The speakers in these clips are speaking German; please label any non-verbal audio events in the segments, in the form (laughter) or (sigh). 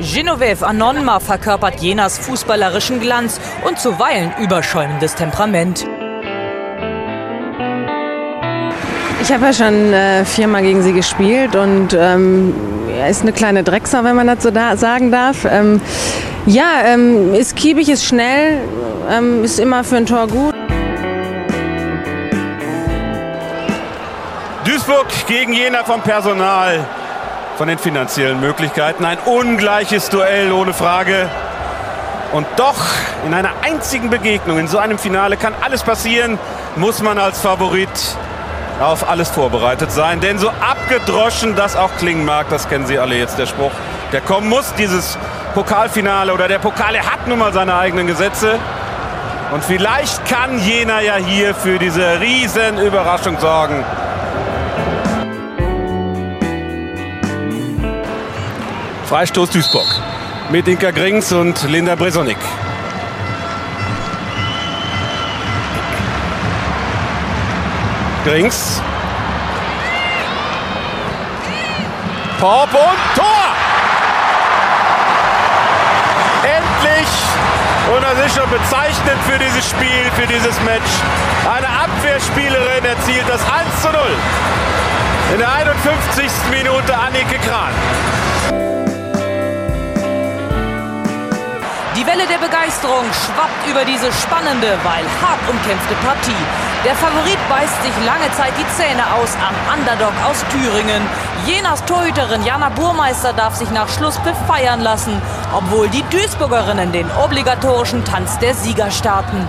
Genoveve Anonma verkörpert Jenas fußballerischen Glanz und zuweilen überschäumendes Temperament. Ich habe ja schon äh, viermal gegen sie gespielt und ähm, er ist eine kleine Drecksau, wenn man das so da sagen darf. Ähm, ja, ähm, ist kiebig, ist schnell, ähm, ist immer für ein Tor gut. Duisburg gegen Jena vom Personal, von den finanziellen Möglichkeiten. Ein ungleiches Duell ohne Frage. Und doch in einer einzigen Begegnung, in so einem Finale kann alles passieren, muss man als Favorit auf alles vorbereitet sein. Denn so abgedroschen das auch klingen mag, das kennen Sie alle jetzt, der Spruch, der kommen muss, dieses Pokalfinale oder der Pokal, er hat nun mal seine eigenen Gesetze. Und vielleicht kann Jena ja hier für diese riesen Überraschung sorgen. Freistoß Duisburg mit Inka Grings und Linda Bresonik. Grings. Pop und Tor! Endlich! Und das ist schon bezeichnend für dieses Spiel, für dieses Match. Eine Abwehrspielerin erzielt das 1 zu 0. In der 51. Minute Annike Kran. Die Welle der Begeisterung schwappt über diese spannende, weil hart umkämpfte Partie. Der Favorit beißt sich lange Zeit die Zähne aus am Underdog aus Thüringen. Jenas Torhüterin Jana Burmeister darf sich nach Schlusspfiff feiern lassen, obwohl die Duisburgerinnen den obligatorischen Tanz der Sieger starten.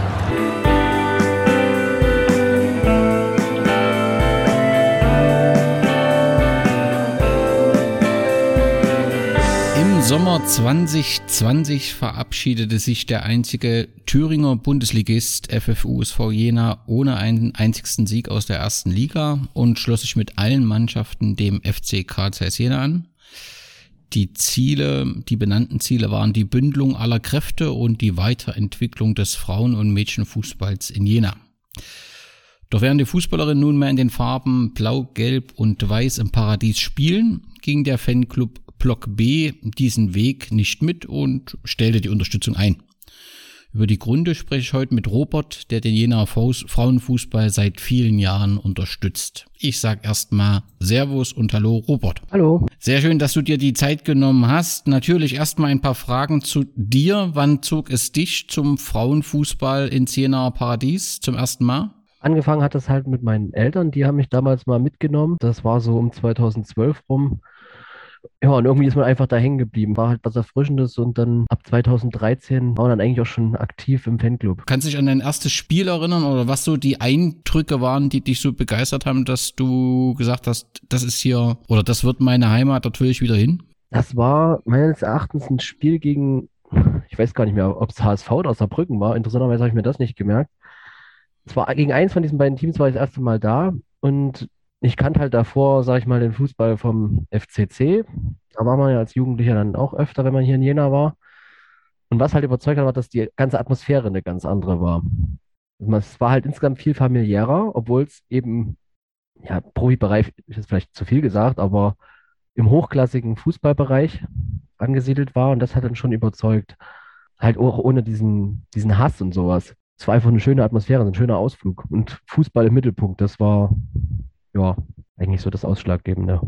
Sommer 2020 verabschiedete sich der einzige Thüringer Bundesligist FFUSV Jena ohne einen einzigsten Sieg aus der ersten Liga und schloss sich mit allen Mannschaften dem FC KCS Jena an. Die Ziele, die benannten Ziele waren die Bündelung aller Kräfte und die Weiterentwicklung des Frauen- und Mädchenfußballs in Jena. Doch während die Fußballerinnen nunmehr in den Farben Blau, Gelb und Weiß im Paradies spielen, ging der Fanclub Block B diesen Weg nicht mit und stellte die Unterstützung ein. Über die Gründe spreche ich heute mit Robert, der den Jenaer Frauenfußball seit vielen Jahren unterstützt. Ich sag erstmal Servus und Hallo Robert. Hallo. Sehr schön, dass du dir die Zeit genommen hast. Natürlich erstmal ein paar Fragen zu dir. Wann zog es dich zum Frauenfußball ins Jenaer Paradies zum ersten Mal? Angefangen hat es halt mit meinen Eltern, die haben mich damals mal mitgenommen. Das war so um 2012 rum. Ja, und irgendwie ist man einfach da hängen geblieben. War halt was Erfrischendes und dann ab 2013 war man dann eigentlich auch schon aktiv im Fanclub. Kannst du dich an dein erstes Spiel erinnern oder was so die Eindrücke waren, die dich so begeistert haben, dass du gesagt hast, das ist hier oder das wird meine Heimat, dort will ich wieder hin? Das war meines Erachtens ein Spiel gegen, ich weiß gar nicht mehr, ob es HSV oder Saarbrücken war. Interessanterweise habe ich mir das nicht gemerkt. Es war gegen eins von diesen beiden Teams war ich das erste Mal da und ich kannte halt davor, sag ich mal, den Fußball vom FCC. Da war man ja als Jugendlicher dann auch öfter, wenn man hier in Jena war. Und was halt überzeugt hat, war, dass die ganze Atmosphäre eine ganz andere war. Es war halt insgesamt viel familiärer, obwohl es eben, ja, Profibereich ist vielleicht zu viel gesagt, aber im hochklassigen Fußballbereich angesiedelt war und das hat dann schon überzeugt. Halt auch ohne diesen, diesen Hass und sowas. Es war einfach eine schöne Atmosphäre, ein schöner Ausflug. Und Fußball im Mittelpunkt, das war, ja, eigentlich so das Ausschlaggebende.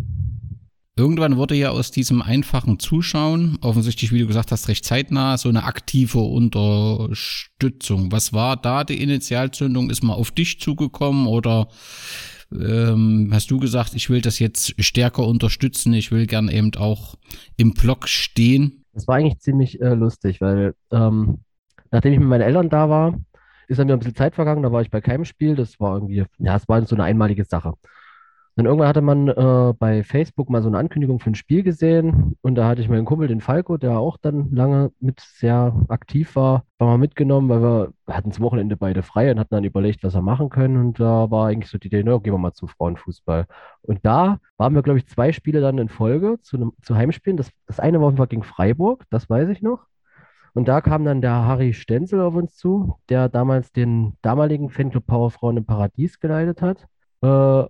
Irgendwann wurde ja aus diesem einfachen Zuschauen, offensichtlich, wie du gesagt hast, recht zeitnah, so eine aktive Unterstützung. Was war da die Initialzündung? Ist man auf dich zugekommen oder ähm, hast du gesagt, ich will das jetzt stärker unterstützen, ich will gern eben auch im Block stehen? Das war eigentlich ziemlich äh, lustig, weil ähm, nachdem ich mit meinen Eltern da war, ist dann mir ein bisschen Zeit vergangen, da war ich bei keinem Spiel, das war irgendwie, ja, es war so eine einmalige Sache. Dann irgendwann hatte man äh, bei Facebook mal so eine Ankündigung für ein Spiel gesehen und da hatte ich meinen Kumpel, den Falco, der auch dann lange mit sehr aktiv war, war mal mitgenommen, weil wir, hatten das Wochenende beide frei und hatten dann überlegt, was wir machen können und da war eigentlich so die Idee, na, gehen wir mal zum Frauenfußball. Und da waren wir, glaube ich, zwei Spiele dann in Folge zu, einem, zu Heimspielen. Das, das eine war auf gegen Freiburg, das weiß ich noch. Und da kam dann der Harry Stenzel auf uns zu, der damals den damaligen Fanclub Powerfrauen im Paradies geleitet hat. Äh,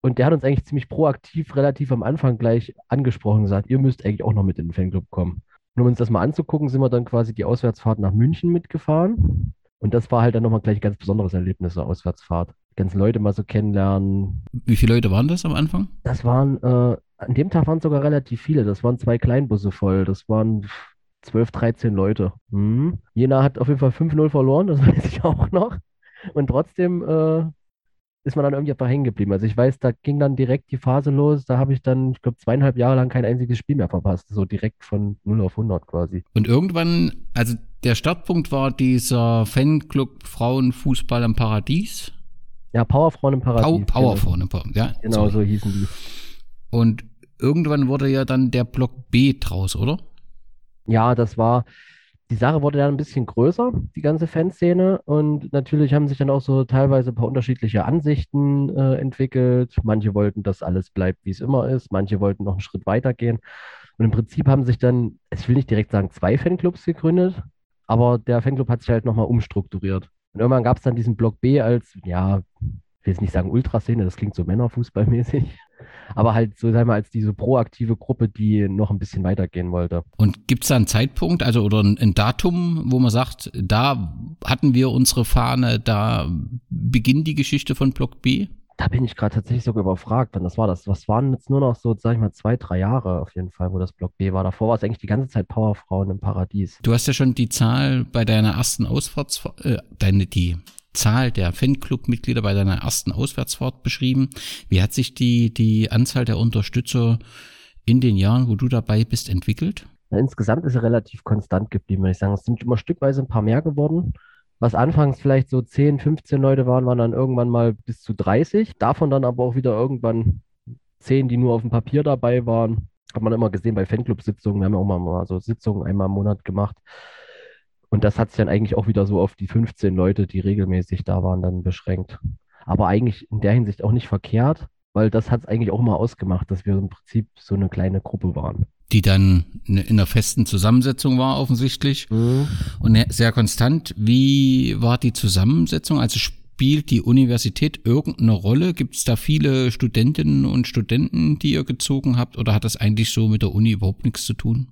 und der hat uns eigentlich ziemlich proaktiv, relativ am Anfang gleich angesprochen und gesagt, ihr müsst eigentlich auch noch mit in den Fanclub kommen. Und um uns das mal anzugucken, sind wir dann quasi die Auswärtsfahrt nach München mitgefahren. Und das war halt dann nochmal gleich ein ganz besonderes Erlebnis, so Auswärtsfahrt. Die ganzen Leute mal so kennenlernen. Wie viele Leute waren das am Anfang? Das waren, äh, an dem Tag waren sogar relativ viele. Das waren zwei Kleinbusse voll. Das waren 12, 13 Leute. Mhm. Jena hat auf jeden Fall 5-0 verloren, das (laughs) weiß ich auch noch. Und trotzdem äh, ist man dann irgendwie einfach hängen geblieben. Also ich weiß, da ging dann direkt die Phase los. Da habe ich dann, ich glaube, zweieinhalb Jahre lang kein einziges Spiel mehr verpasst. So direkt von 0 auf 100 quasi. Und irgendwann, also der Startpunkt war dieser Fanclub Frauenfußball im Paradies. Ja, Powerfrauen im Paradies. Pow Powerfrauen im Paradies, ja. Genau, sorry. so hießen die. Und irgendwann wurde ja dann der Block B draus, oder? Ja, das war, die Sache wurde dann ein bisschen größer, die ganze Fanszene. Und natürlich haben sich dann auch so teilweise ein paar unterschiedliche Ansichten äh, entwickelt. Manche wollten, dass alles bleibt, wie es immer ist. Manche wollten noch einen Schritt weiter gehen. Und im Prinzip haben sich dann, ich will nicht direkt sagen, zwei Fanclubs gegründet, aber der Fanclub hat sich halt nochmal umstrukturiert. Und irgendwann gab es dann diesen Block B als, ja, ich will jetzt nicht sagen Ultraszene, das klingt so Männerfußballmäßig, aber halt so, sagen wir, als diese proaktive Gruppe, die noch ein bisschen weitergehen wollte. Und gibt es da einen Zeitpunkt, also oder ein, ein, Datum, wo man sagt, da hatten wir unsere Fahne, da beginnt die Geschichte von Block B? Da bin ich gerade tatsächlich sogar überfragt, wann das war. Das was waren jetzt nur noch so, sag ich mal, zwei, drei Jahre auf jeden Fall, wo das Block B war. Davor war es eigentlich die ganze Zeit Powerfrauen im Paradies. Du hast ja schon die Zahl bei deiner ersten Ausfahrts, äh, deine, die Zahl der Fanclub-Mitglieder bei deiner ersten Auswärtsfahrt beschrieben. Wie hat sich die, die Anzahl der Unterstützer in den Jahren, wo du dabei bist, entwickelt? Na, insgesamt ist er relativ konstant geblieben, würde ich sagen. Es sind immer stückweise ein paar mehr geworden. Was anfangs vielleicht so 10, 15 Leute waren, waren dann irgendwann mal bis zu 30. Davon dann aber auch wieder irgendwann 10, die nur auf dem Papier dabei waren. Hat man immer gesehen bei Fanclub-Sitzungen. Wir haben ja auch mal so Sitzungen einmal im Monat gemacht. Und das hat sich dann eigentlich auch wieder so auf die 15 Leute, die regelmäßig da waren, dann beschränkt. Aber eigentlich in der Hinsicht auch nicht verkehrt, weil das hat es eigentlich auch mal ausgemacht, dass wir im Prinzip so eine kleine Gruppe waren. Die dann in einer festen Zusammensetzung war, offensichtlich. Mhm. Und sehr konstant. Wie war die Zusammensetzung? Also spielt die Universität irgendeine Rolle? Gibt es da viele Studentinnen und Studenten, die ihr gezogen habt? Oder hat das eigentlich so mit der Uni überhaupt nichts zu tun?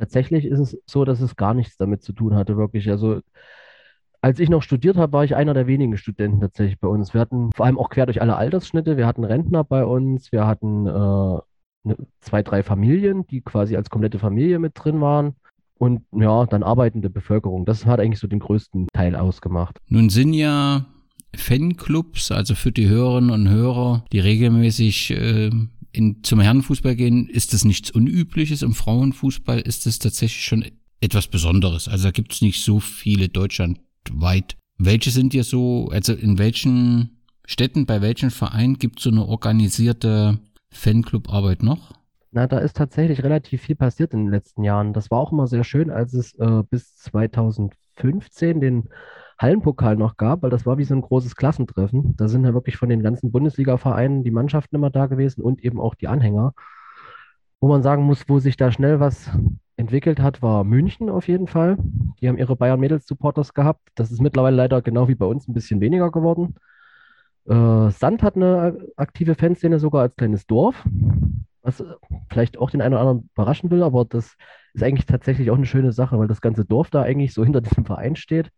Tatsächlich ist es so, dass es gar nichts damit zu tun hatte, wirklich. Also als ich noch studiert habe, war ich einer der wenigen Studenten tatsächlich bei uns. Wir hatten vor allem auch quer durch alle Altersschnitte. Wir hatten Rentner bei uns, wir hatten äh, ne, zwei, drei Familien, die quasi als komplette Familie mit drin waren. Und ja, dann arbeitende Bevölkerung. Das hat eigentlich so den größten Teil ausgemacht. Nun sind ja Fanclubs, also für die Hörerinnen und Hörer, die regelmäßig äh, in, zum Herrenfußball gehen, ist das nichts Unübliches. Im Frauenfußball ist es tatsächlich schon etwas Besonderes. Also da gibt es nicht so viele deutschlandweit. Welche sind dir so, also in welchen Städten, bei welchen Vereinen gibt es so eine organisierte Fanclub-Arbeit noch? Na, da ist tatsächlich relativ viel passiert in den letzten Jahren. Das war auch immer sehr schön, als es äh, bis 2015 den Hallenpokal noch gab, weil das war wie so ein großes Klassentreffen. Da sind ja wirklich von den ganzen Bundesliga-Vereinen die Mannschaften immer da gewesen und eben auch die Anhänger. Wo man sagen muss, wo sich da schnell was entwickelt hat, war München auf jeden Fall. Die haben ihre Bayern Mädels Supporters gehabt. Das ist mittlerweile leider genau wie bei uns ein bisschen weniger geworden. Äh, Sand hat eine aktive Fanszene sogar als kleines Dorf, was vielleicht auch den einen oder anderen überraschen will, aber das ist eigentlich tatsächlich auch eine schöne Sache, weil das ganze Dorf da eigentlich so hinter diesem Verein steht.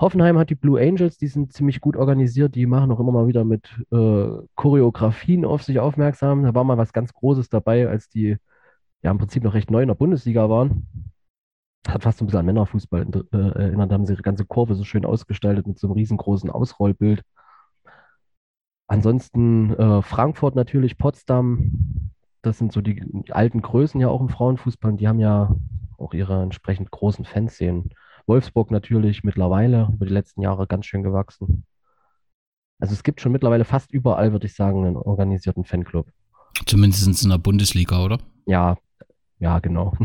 Hoffenheim hat die Blue Angels, die sind ziemlich gut organisiert, die machen auch immer mal wieder mit äh, Choreografien auf sich aufmerksam. Da war mal was ganz Großes dabei, als die ja im Prinzip noch recht neu in der Bundesliga waren. Hat fast so ein bisschen an Männerfußball äh, erinnert, da haben sie ihre ganze Kurve so schön ausgestaltet mit so einem riesengroßen Ausrollbild. Ansonsten äh, Frankfurt natürlich, Potsdam, das sind so die alten Größen ja auch im Frauenfußball. Die haben ja auch ihre entsprechend großen Fanszenen. Wolfsburg natürlich mittlerweile über die letzten Jahre ganz schön gewachsen. Also es gibt schon mittlerweile fast überall, würde ich sagen, einen organisierten Fanclub. Zumindest in der Bundesliga, oder? Ja, ja, genau. (laughs)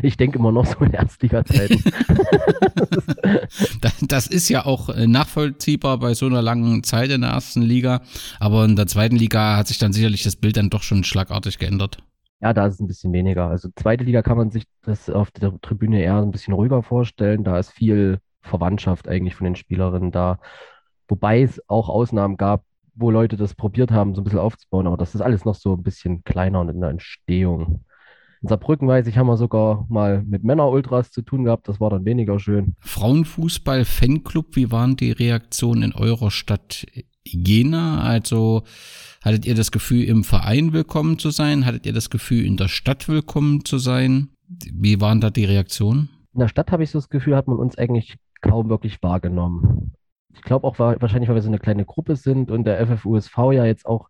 Ich denke immer noch so in Erstliga-Zeiten. (laughs) das ist ja auch äh, nachvollziehbar bei so einer langen Zeit in der ersten Liga. Aber in der zweiten Liga hat sich dann sicherlich das Bild dann doch schon schlagartig geändert. Ja, da ist es ein bisschen weniger. Also zweite Liga kann man sich das auf der Tribüne eher ein bisschen ruhiger vorstellen. Da ist viel Verwandtschaft eigentlich von den Spielerinnen da. Wobei es auch Ausnahmen gab, wo Leute das probiert haben, so ein bisschen aufzubauen. Aber das ist alles noch so ein bisschen kleiner und in der Entstehung. In Saarbrücken, weiß ich, haben wir sogar mal mit Männer-Ultras zu tun gehabt. Das war dann weniger schön. Frauenfußball-Fanclub, wie waren die Reaktionen in eurer Stadt Jena? Also hattet ihr das Gefühl, im Verein willkommen zu sein? Hattet ihr das Gefühl, in der Stadt willkommen zu sein? Wie waren da die Reaktionen? In der Stadt habe ich so das Gefühl, hat man uns eigentlich kaum wirklich wahrgenommen. Ich glaube auch wahrscheinlich, weil wir so eine kleine Gruppe sind und der FFUSV ja jetzt auch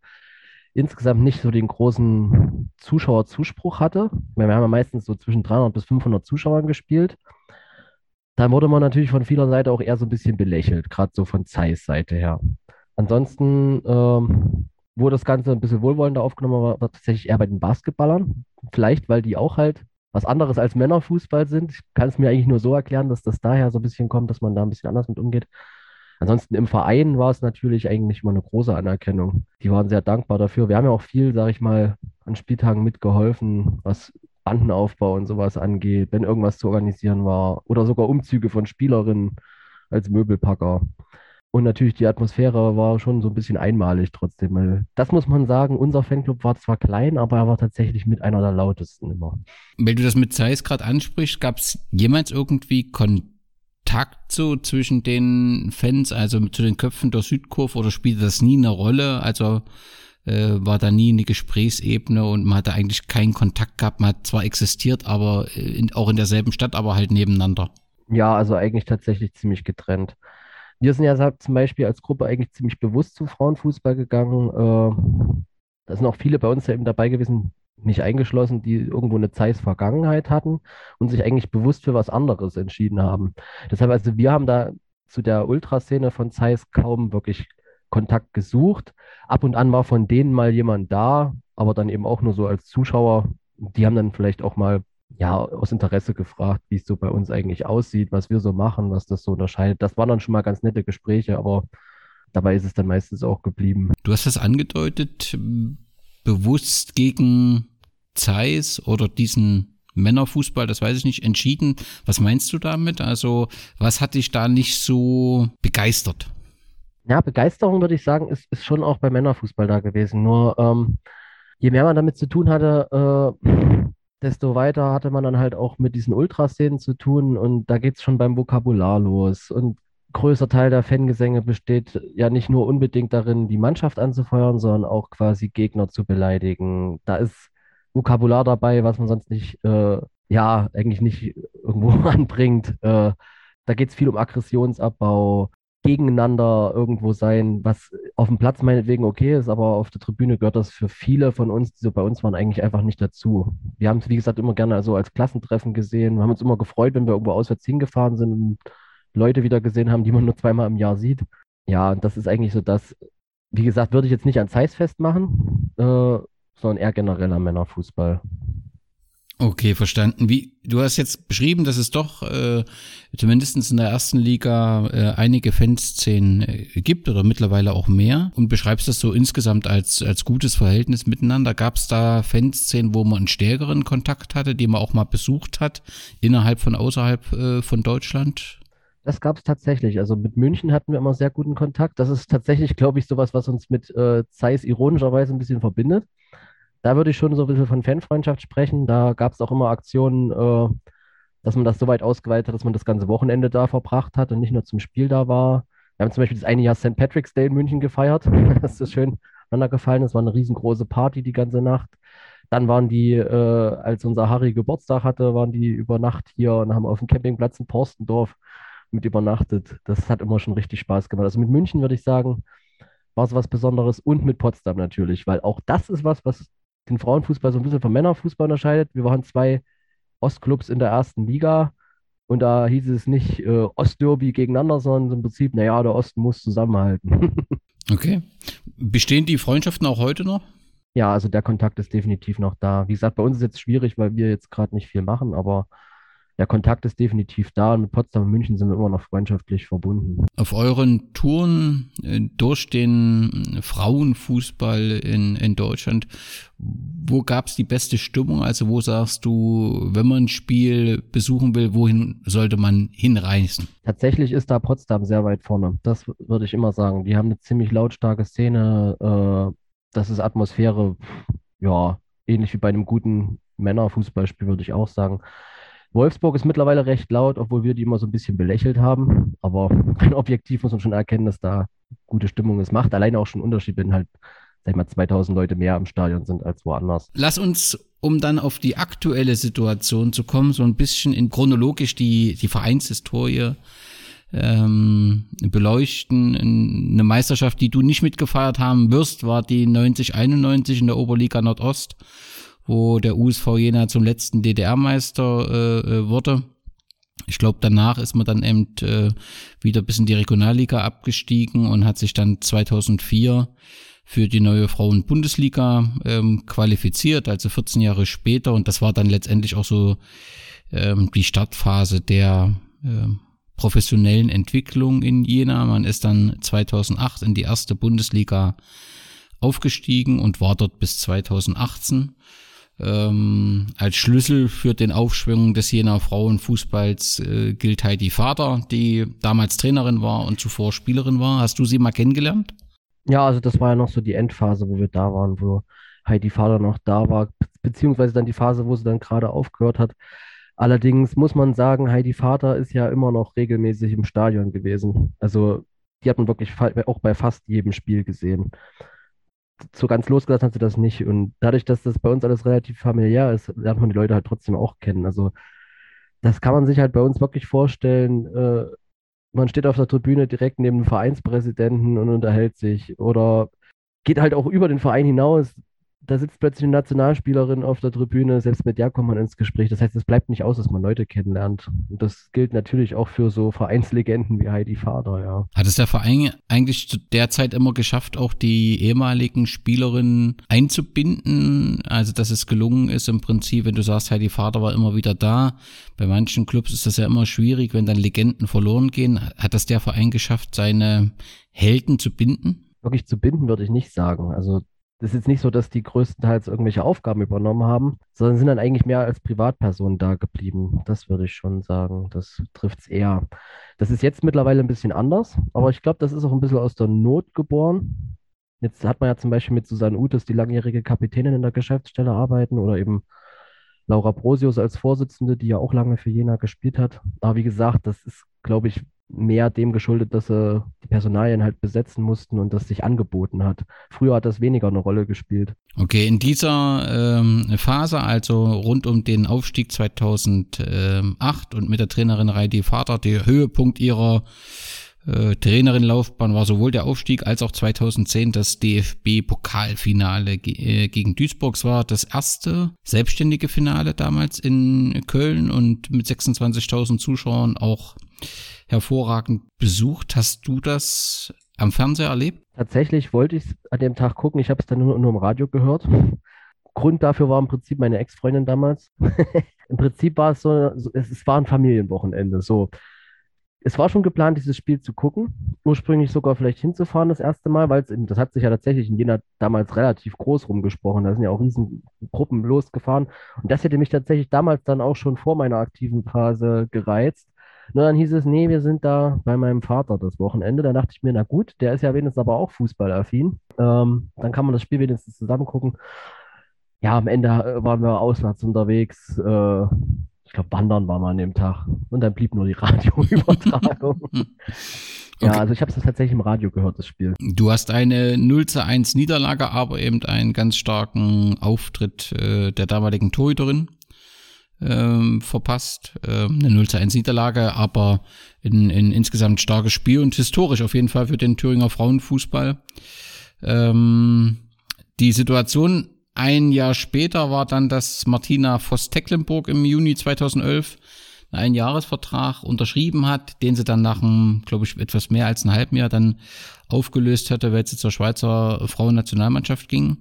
insgesamt nicht so den großen Zuschauerzuspruch hatte. Wir haben ja meistens so zwischen 300 bis 500 Zuschauern gespielt. Da wurde man natürlich von vieler Seite auch eher so ein bisschen belächelt, gerade so von Zeiss Seite her. Ansonsten ähm, wurde das Ganze ein bisschen wohlwollender aufgenommen, war, war tatsächlich eher bei den Basketballern. Vielleicht, weil die auch halt was anderes als Männerfußball sind. Ich kann es mir eigentlich nur so erklären, dass das daher so ein bisschen kommt, dass man da ein bisschen anders mit umgeht. Ansonsten im Verein war es natürlich eigentlich immer eine große Anerkennung. Die waren sehr dankbar dafür. Wir haben ja auch viel, sage ich mal, an Spieltagen mitgeholfen, was Bandenaufbau und sowas angeht, wenn irgendwas zu organisieren war oder sogar Umzüge von Spielerinnen als Möbelpacker. Und natürlich die Atmosphäre war schon so ein bisschen einmalig trotzdem. Das muss man sagen, unser Fanclub war zwar klein, aber er war tatsächlich mit einer der lautesten immer. Wenn du das mit Zeiss gerade ansprichst, gab es jemals irgendwie Kontakt Kontakt so zwischen den Fans, also zu den Köpfen der Südkurve oder spielte das nie eine Rolle? Also äh, war da nie eine Gesprächsebene und man hatte eigentlich keinen Kontakt gehabt. Man hat zwar existiert, aber in, auch in derselben Stadt, aber halt nebeneinander. Ja, also eigentlich tatsächlich ziemlich getrennt. Wir sind ja zum Beispiel als Gruppe eigentlich ziemlich bewusst zum Frauenfußball gegangen. Äh, da sind auch viele bei uns ja eben dabei gewesen, nicht eingeschlossen, die irgendwo eine Zeiss-Vergangenheit hatten und sich eigentlich bewusst für was anderes entschieden haben. Deshalb, also wir haben da zu der Ultraszene von Zeiss kaum wirklich Kontakt gesucht. Ab und an war von denen mal jemand da, aber dann eben auch nur so als Zuschauer. Die haben dann vielleicht auch mal ja aus Interesse gefragt, wie es so bei uns eigentlich aussieht, was wir so machen, was das so unterscheidet. Das waren dann schon mal ganz nette Gespräche, aber dabei ist es dann meistens auch geblieben. Du hast das angedeutet, bewusst gegen Zeiss oder diesen Männerfußball, das weiß ich nicht, entschieden. Was meinst du damit? Also, was hat dich da nicht so begeistert? Ja, Begeisterung würde ich sagen, ist, ist schon auch beim Männerfußball da gewesen. Nur ähm, je mehr man damit zu tun hatte, äh, desto weiter hatte man dann halt auch mit diesen Ultraszenen zu tun und da geht es schon beim Vokabular los. Und größer Teil der Fangesänge besteht ja nicht nur unbedingt darin, die Mannschaft anzufeuern, sondern auch quasi Gegner zu beleidigen. Da ist Vokabular dabei, was man sonst nicht, äh, ja, eigentlich nicht irgendwo (laughs) anbringt. Äh, da geht es viel um Aggressionsabbau, gegeneinander irgendwo sein, was auf dem Platz meinetwegen okay ist, aber auf der Tribüne gehört das für viele von uns, die so bei uns waren, eigentlich einfach nicht dazu. Wir haben es, wie gesagt, immer gerne so als Klassentreffen gesehen. Wir haben uns immer gefreut, wenn wir irgendwo auswärts hingefahren sind und Leute wieder gesehen haben, die man nur zweimal im Jahr sieht. Ja, und das ist eigentlich so das, wie gesagt, würde ich jetzt nicht ans Heiß festmachen, äh, sondern eher genereller Männerfußball. Okay, verstanden. Wie du hast jetzt beschrieben, dass es doch äh, zumindest in der ersten Liga äh, einige Fanszenen äh, gibt oder mittlerweile auch mehr und beschreibst das so insgesamt als als gutes Verhältnis miteinander. Gab es da Fanszenen, wo man einen stärkeren Kontakt hatte, die man auch mal besucht hat innerhalb von außerhalb äh, von Deutschland? Das gab es tatsächlich. Also mit München hatten wir immer sehr guten Kontakt. Das ist tatsächlich, glaube ich, sowas, was uns mit äh, Zeiss ironischerweise ein bisschen verbindet. Da würde ich schon so ein bisschen von Fanfreundschaft sprechen. Da gab es auch immer Aktionen, äh, dass man das so weit ausgeweitet hat, dass man das ganze Wochenende da verbracht hat und nicht nur zum Spiel da war. Wir haben zum Beispiel das eine Jahr St. Patrick's Day in München gefeiert. (laughs) das ist schön gefallen. Das war eine riesengroße Party die ganze Nacht. Dann waren die, äh, als unser Harry Geburtstag hatte, waren die über Nacht hier und haben auf dem Campingplatz in Porstendorf mit übernachtet. Das hat immer schon richtig Spaß gemacht. Also mit München würde ich sagen, war es was Besonderes und mit Potsdam natürlich, weil auch das ist was, was den Frauenfußball so ein bisschen vom Männerfußball unterscheidet. Wir waren zwei Ostclubs in der ersten Liga und da hieß es nicht äh, Ostderby gegeneinander, sondern im Prinzip, naja, der Osten muss zusammenhalten. (laughs) okay. Bestehen die Freundschaften auch heute noch? Ja, also der Kontakt ist definitiv noch da. Wie gesagt, bei uns ist es jetzt schwierig, weil wir jetzt gerade nicht viel machen, aber der Kontakt ist definitiv da und mit Potsdam und München sind wir immer noch freundschaftlich verbunden. Auf euren Touren äh, durch den Frauenfußball in, in Deutschland, wo gab es die beste Stimmung? Also wo sagst du, wenn man ein Spiel besuchen will, wohin sollte man hinreisen? Tatsächlich ist da Potsdam sehr weit vorne. Das würde ich immer sagen. Die haben eine ziemlich lautstarke Szene. Äh, das ist Atmosphäre, ja, ähnlich wie bei einem guten Männerfußballspiel, würde ich auch sagen. Wolfsburg ist mittlerweile recht laut, obwohl wir die immer so ein bisschen belächelt haben. Aber (laughs) rein objektiv muss man schon erkennen, dass da gute Stimmung ist. Macht alleine auch schon Unterschied, wenn halt, sag ich mal, 2000 Leute mehr im Stadion sind als woanders. Lass uns, um dann auf die aktuelle Situation zu kommen, so ein bisschen in chronologisch die, die Vereinshistorie ähm, beleuchten. Eine Meisterschaft, die du nicht mitgefeiert haben wirst, war die 90-91 in der Oberliga Nordost wo der USV Jena zum letzten DDR-Meister äh, äh, wurde. Ich glaube, danach ist man dann eben äh, wieder bis in die Regionalliga abgestiegen und hat sich dann 2004 für die neue Frauen-Bundesliga ähm, qualifiziert, also 14 Jahre später. Und das war dann letztendlich auch so ähm, die Startphase der äh, professionellen Entwicklung in Jena. Man ist dann 2008 in die erste Bundesliga aufgestiegen und war dort bis 2018 ähm, als Schlüssel für den Aufschwung des Jena Frauenfußballs äh, gilt Heidi Vater, die damals Trainerin war und zuvor Spielerin war. Hast du sie mal kennengelernt? Ja, also das war ja noch so die Endphase, wo wir da waren, wo Heidi Vater noch da war, beziehungsweise dann die Phase, wo sie dann gerade aufgehört hat. Allerdings muss man sagen, Heidi Vater ist ja immer noch regelmäßig im Stadion gewesen. Also die hat man wirklich auch bei fast jedem Spiel gesehen so ganz losgelassen hat sie das nicht. Und dadurch, dass das bei uns alles relativ familiär ist, lernt man die Leute halt trotzdem auch kennen. Also das kann man sich halt bei uns wirklich vorstellen. Äh, man steht auf der Tribüne direkt neben dem Vereinspräsidenten und unterhält sich oder geht halt auch über den Verein hinaus da sitzt plötzlich eine Nationalspielerin auf der Tribüne, selbst mit der kommt man ins Gespräch. Das heißt, es bleibt nicht aus, dass man Leute kennenlernt. Und das gilt natürlich auch für so Vereinslegenden wie Heidi Vater, ja. Hat es der Verein eigentlich zu der Zeit immer geschafft, auch die ehemaligen Spielerinnen einzubinden? Also, dass es gelungen ist im Prinzip, wenn du sagst, Heidi Vater war immer wieder da. Bei manchen Clubs ist das ja immer schwierig, wenn dann Legenden verloren gehen. Hat das der Verein geschafft, seine Helden zu binden? Wirklich zu binden würde ich nicht sagen. Also das ist jetzt nicht so, dass die größtenteils irgendwelche Aufgaben übernommen haben, sondern sind dann eigentlich mehr als Privatpersonen da geblieben. Das würde ich schon sagen. Das trifft es eher. Das ist jetzt mittlerweile ein bisschen anders, aber ich glaube, das ist auch ein bisschen aus der Not geboren. Jetzt hat man ja zum Beispiel mit Susanne Utes, die langjährige Kapitänin in der Geschäftsstelle arbeiten, oder eben Laura Brosius als Vorsitzende, die ja auch lange für Jena gespielt hat. Aber wie gesagt, das ist, glaube ich, mehr dem geschuldet, dass sie die Personalien halt besetzen mussten und das sich angeboten hat. Früher hat das weniger eine Rolle gespielt. Okay, in dieser ähm, Phase, also rund um den Aufstieg 2008 und mit der Trainerin Reidi Vater, der Höhepunkt ihrer äh, Trainerin-Laufbahn war sowohl der Aufstieg als auch 2010 das DFB-Pokalfinale ge äh, gegen Duisburg. war das erste selbstständige Finale damals in Köln und mit 26.000 Zuschauern auch hervorragend besucht. Hast du das am Fernseher erlebt? Tatsächlich wollte ich es an dem Tag gucken. Ich habe es dann nur, nur im Radio gehört. (laughs) Grund dafür war im Prinzip meine Ex-Freundin damals. (laughs) Im Prinzip war es so, es, es war ein Familienwochenende. So, es war schon geplant, dieses Spiel zu gucken. Ursprünglich sogar vielleicht hinzufahren das erste Mal, weil das hat sich ja tatsächlich in Jena damals relativ groß rumgesprochen. Da sind ja auch riesen Gruppen losgefahren. Und das hätte mich tatsächlich damals dann auch schon vor meiner aktiven Phase gereizt. Nur dann hieß es, nee, wir sind da bei meinem Vater das Wochenende. Da dachte ich mir, na gut, der ist ja wenigstens aber auch fußballaffin. Ähm, dann kann man das Spiel wenigstens zusammen gucken. Ja, am Ende äh, waren wir auswärts unterwegs. Äh, ich glaube, wandern war man an dem Tag. Und dann blieb nur die (laughs) Radioübertragung. Okay. Ja, also ich habe es tatsächlich im Radio gehört, das Spiel. Du hast eine 0 zu 1 Niederlage, aber eben einen ganz starken Auftritt äh, der damaligen Torhüterin ähm, verpasst. Ähm, eine 0 zu 1 Niederlage, aber ein, ein insgesamt starkes Spiel und historisch auf jeden Fall für den Thüringer Frauenfußball. Ähm, die Situation ein Jahr später war dann, dass Martina Voss-Tecklenburg im Juni 2011 einen Jahresvertrag unterschrieben hat, den sie dann nach einem, glaube ich, etwas mehr als einem halben Jahr dann aufgelöst hatte, weil sie zur Schweizer Frauennationalmannschaft ging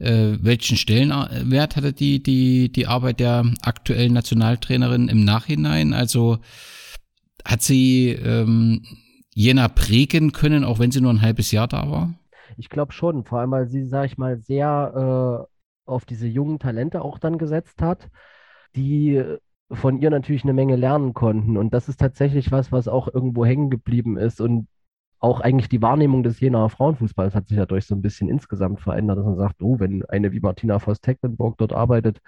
äh, welchen Stellenwert hatte die, die, die Arbeit der aktuellen Nationaltrainerin im Nachhinein? Also hat sie ähm, Jena prägen können, auch wenn sie nur ein halbes Jahr da war? Ich glaube schon, vor allem weil sie, sag ich mal, sehr äh, auf diese jungen Talente auch dann gesetzt hat, die von ihr natürlich eine Menge lernen konnten. Und das ist tatsächlich was, was auch irgendwo hängen geblieben ist und auch eigentlich die Wahrnehmung des Jenaer Frauenfußballs hat sich dadurch so ein bisschen insgesamt verändert, dass man sagt, oh, wenn eine wie Martina Voss-Tecklenburg dort arbeitet,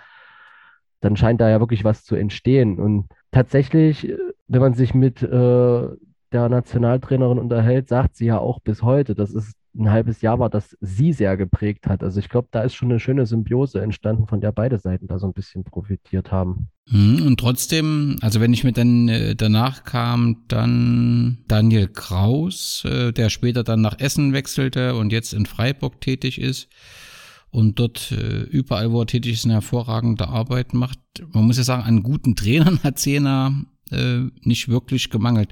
dann scheint da ja wirklich was zu entstehen. Und tatsächlich, wenn man sich mit äh, der Nationaltrainerin unterhält, sagt sie ja auch bis heute, dass es ein halbes Jahr war, das sie sehr geprägt hat. Also ich glaube, da ist schon eine schöne Symbiose entstanden, von der beide Seiten da so ein bisschen profitiert haben. Hm, und trotzdem, also wenn ich mir dann äh, danach kam, dann Daniel Kraus, äh, der später dann nach Essen wechselte und jetzt in Freiburg tätig ist und dort äh, überall, wo er tätig ist, eine hervorragende Arbeit macht. Man muss ja sagen, an guten Trainern (laughs) hat äh, nicht wirklich gemangelt.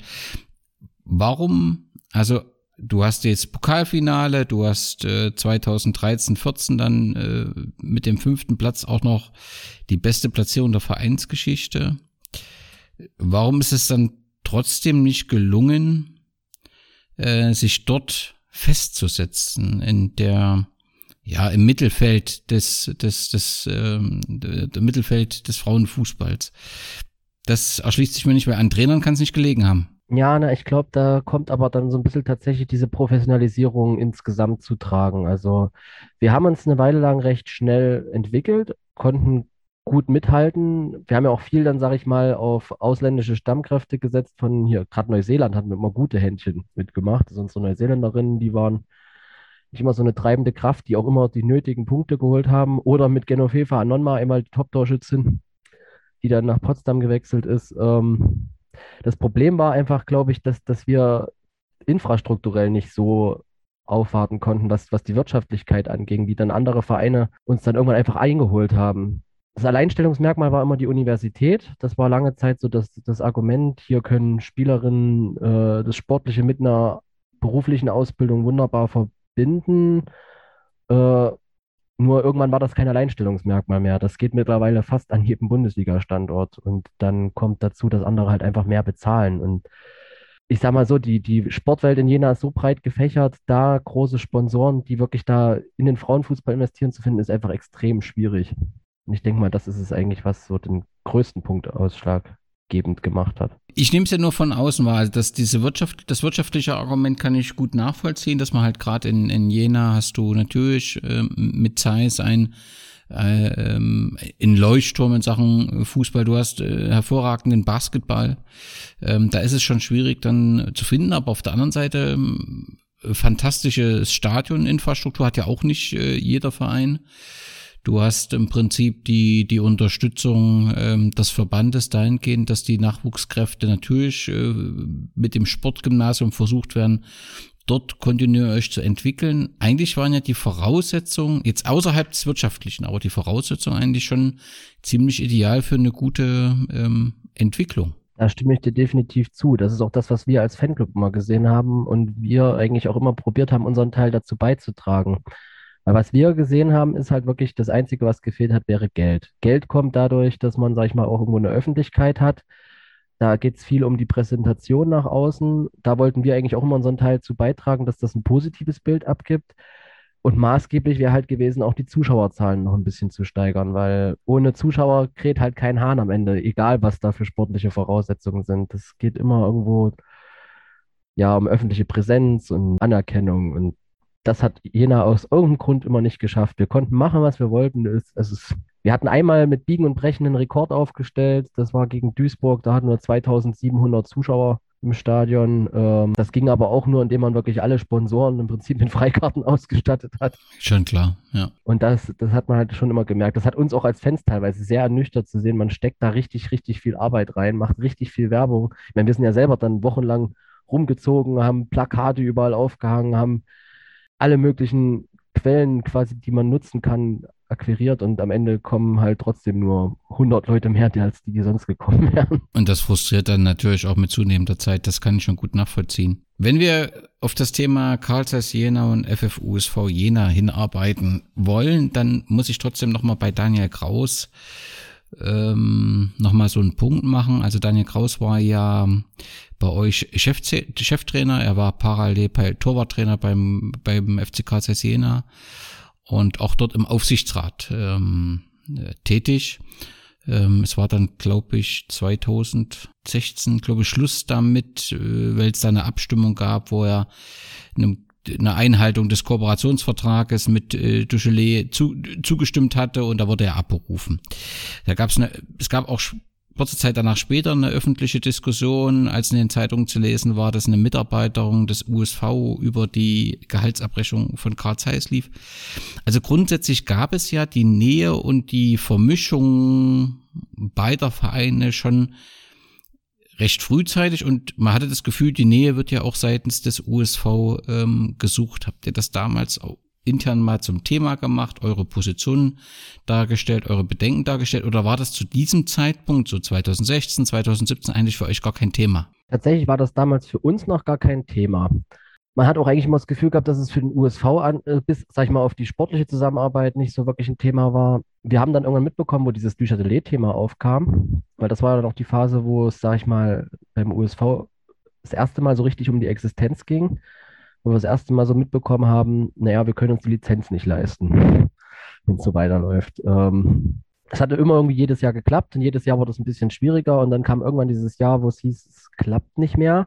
Warum? Also du hast jetzt Pokalfinale, du hast äh, 2013, 14 dann äh, mit dem fünften Platz auch noch die beste Platzierung der Vereinsgeschichte. Warum ist es dann trotzdem nicht gelungen, äh, sich dort festzusetzen in der ja im Mittelfeld des des des ähm, der Mittelfeld des Frauenfußballs? Das erschließt sich mir nicht, weil an Trainern kann es nicht gelegen haben. Ja, na, ich glaube, da kommt aber dann so ein bisschen tatsächlich diese Professionalisierung insgesamt zu tragen. Also wir haben uns eine Weile lang recht schnell entwickelt, konnten gut mithalten. Wir haben ja auch viel dann, sage ich mal, auf ausländische Stammkräfte gesetzt von hier, gerade Neuseeland wir immer gute Händchen mitgemacht. Also unsere Neuseeländerinnen, die waren nicht immer so eine treibende Kraft, die auch immer die nötigen Punkte geholt haben. Oder mit Genoveva Anonma einmal die Top-Torschützin, die dann nach Potsdam gewechselt ist. Ähm, das Problem war einfach, glaube ich, dass, dass wir infrastrukturell nicht so aufwarten konnten, was, was die Wirtschaftlichkeit anging, wie dann andere Vereine uns dann irgendwann einfach eingeholt haben. Das Alleinstellungsmerkmal war immer die Universität. Das war lange Zeit so das, das Argument, hier können Spielerinnen äh, das Sportliche mit einer beruflichen Ausbildung wunderbar verbinden. Äh, nur irgendwann war das kein Alleinstellungsmerkmal mehr. Das geht mittlerweile fast an jedem Bundesliga-Standort. Und dann kommt dazu, dass andere halt einfach mehr bezahlen. Und ich sag mal so, die, die Sportwelt in Jena ist so breit gefächert, da große Sponsoren, die wirklich da in den Frauenfußball investieren zu finden, ist einfach extrem schwierig. Und ich denke mal, das ist es eigentlich, was so den größten Punkt Ausschlag gebend gemacht hat. Ich nehme es ja nur von außen wahr, also dass diese Wirtschaft, das wirtschaftliche Argument kann ich gut nachvollziehen, dass man halt gerade in, in Jena hast du natürlich äh, mit Zeiss ein äh, ähm, in Leuchtturm in Sachen Fußball, du hast äh, hervorragenden Basketball. Ähm, da ist es schon schwierig dann zu finden, aber auf der anderen Seite ähm, fantastisches Stadioninfrastruktur hat ja auch nicht äh, jeder Verein. Du hast im Prinzip die, die Unterstützung ähm, des Verbandes dahingehend, dass die Nachwuchskräfte natürlich äh, mit dem Sportgymnasium versucht werden, dort kontinuierlich zu entwickeln. Eigentlich waren ja die Voraussetzungen, jetzt außerhalb des Wirtschaftlichen, aber die Voraussetzungen eigentlich schon ziemlich ideal für eine gute ähm, Entwicklung. Da stimme ich dir definitiv zu. Das ist auch das, was wir als Fanclub immer gesehen haben und wir eigentlich auch immer probiert haben, unseren Teil dazu beizutragen. Weil was wir gesehen haben, ist halt wirklich das Einzige, was gefehlt hat, wäre Geld. Geld kommt dadurch, dass man, sag ich mal, auch irgendwo eine Öffentlichkeit hat. Da geht es viel um die Präsentation nach außen. Da wollten wir eigentlich auch immer unseren Teil zu beitragen, dass das ein positives Bild abgibt. Und maßgeblich wäre halt gewesen, auch die Zuschauerzahlen noch ein bisschen zu steigern, weil ohne Zuschauer kräht halt kein Hahn am Ende, egal was da für sportliche Voraussetzungen sind. Das geht immer irgendwo ja um öffentliche Präsenz und Anerkennung. Und das hat Jena aus irgendeinem Grund immer nicht geschafft. Wir konnten machen, was wir wollten. Es, es ist, wir hatten einmal mit Biegen und Brechen einen Rekord aufgestellt. Das war gegen Duisburg. Da hatten wir 2700 Zuschauer im Stadion. Ähm, das ging aber auch nur, indem man wirklich alle Sponsoren im Prinzip mit Freikarten (laughs) ausgestattet hat. Schon klar, ja. Und das, das hat man halt schon immer gemerkt. Das hat uns auch als Fans teilweise sehr ernüchtert zu sehen. Man steckt da richtig, richtig viel Arbeit rein, macht richtig viel Werbung. Ich meine, wir sind ja selber dann wochenlang rumgezogen, haben Plakate überall aufgehangen, haben alle möglichen Quellen quasi, die man nutzen kann, akquiriert und am Ende kommen halt trotzdem nur 100 Leute mehr, als die, die sonst gekommen (laughs) wären. Und das frustriert dann natürlich auch mit zunehmender Zeit. Das kann ich schon gut nachvollziehen. Wenn wir auf das Thema Karl Jena und FFUSV Jena hinarbeiten wollen, dann muss ich trotzdem nochmal bei Daniel Kraus ähm, nochmal so einen Punkt machen. Also Daniel Kraus war ja bei euch Chef, Cheftrainer, er war parallel Torwarttrainer beim, beim FCK Jena und auch dort im Aufsichtsrat ähm, tätig. Ähm, es war dann, glaube ich, 2016, glaube ich, Schluss damit, äh, weil es da eine Abstimmung gab, wo er einem eine Einhaltung des Kooperationsvertrages mit äh, Duchelet zu, zugestimmt hatte und da wurde er abberufen. Da gab es eine, es gab auch kurze Zeit danach später eine öffentliche Diskussion, als in den Zeitungen zu lesen war, dass eine Mitarbeiterin des USV über die Gehaltsabrechnung von Karl Zeiss lief. Also grundsätzlich gab es ja die Nähe und die Vermischung beider Vereine schon recht frühzeitig und man hatte das Gefühl, die Nähe wird ja auch seitens des USV ähm, gesucht. Habt ihr das damals auch intern mal zum Thema gemacht, eure Positionen dargestellt, eure Bedenken dargestellt oder war das zu diesem Zeitpunkt, so 2016, 2017 eigentlich für euch gar kein Thema? Tatsächlich war das damals für uns noch gar kein Thema. Man hat auch eigentlich immer das Gefühl gehabt, dass es für den USV an, äh, bis, sag ich mal, auf die sportliche Zusammenarbeit nicht so wirklich ein Thema war. Wir haben dann irgendwann mitbekommen, wo dieses Duchatelet-Thema aufkam, weil das war dann auch die Phase, wo es, sag ich mal, beim USV das erste Mal so richtig um die Existenz ging wo wir das erste Mal so mitbekommen haben, naja, wir können uns die Lizenz nicht leisten, wenn es so weiterläuft. Ähm, es hatte immer irgendwie jedes Jahr geklappt und jedes Jahr wurde es ein bisschen schwieriger und dann kam irgendwann dieses Jahr, wo es hieß, es klappt nicht mehr.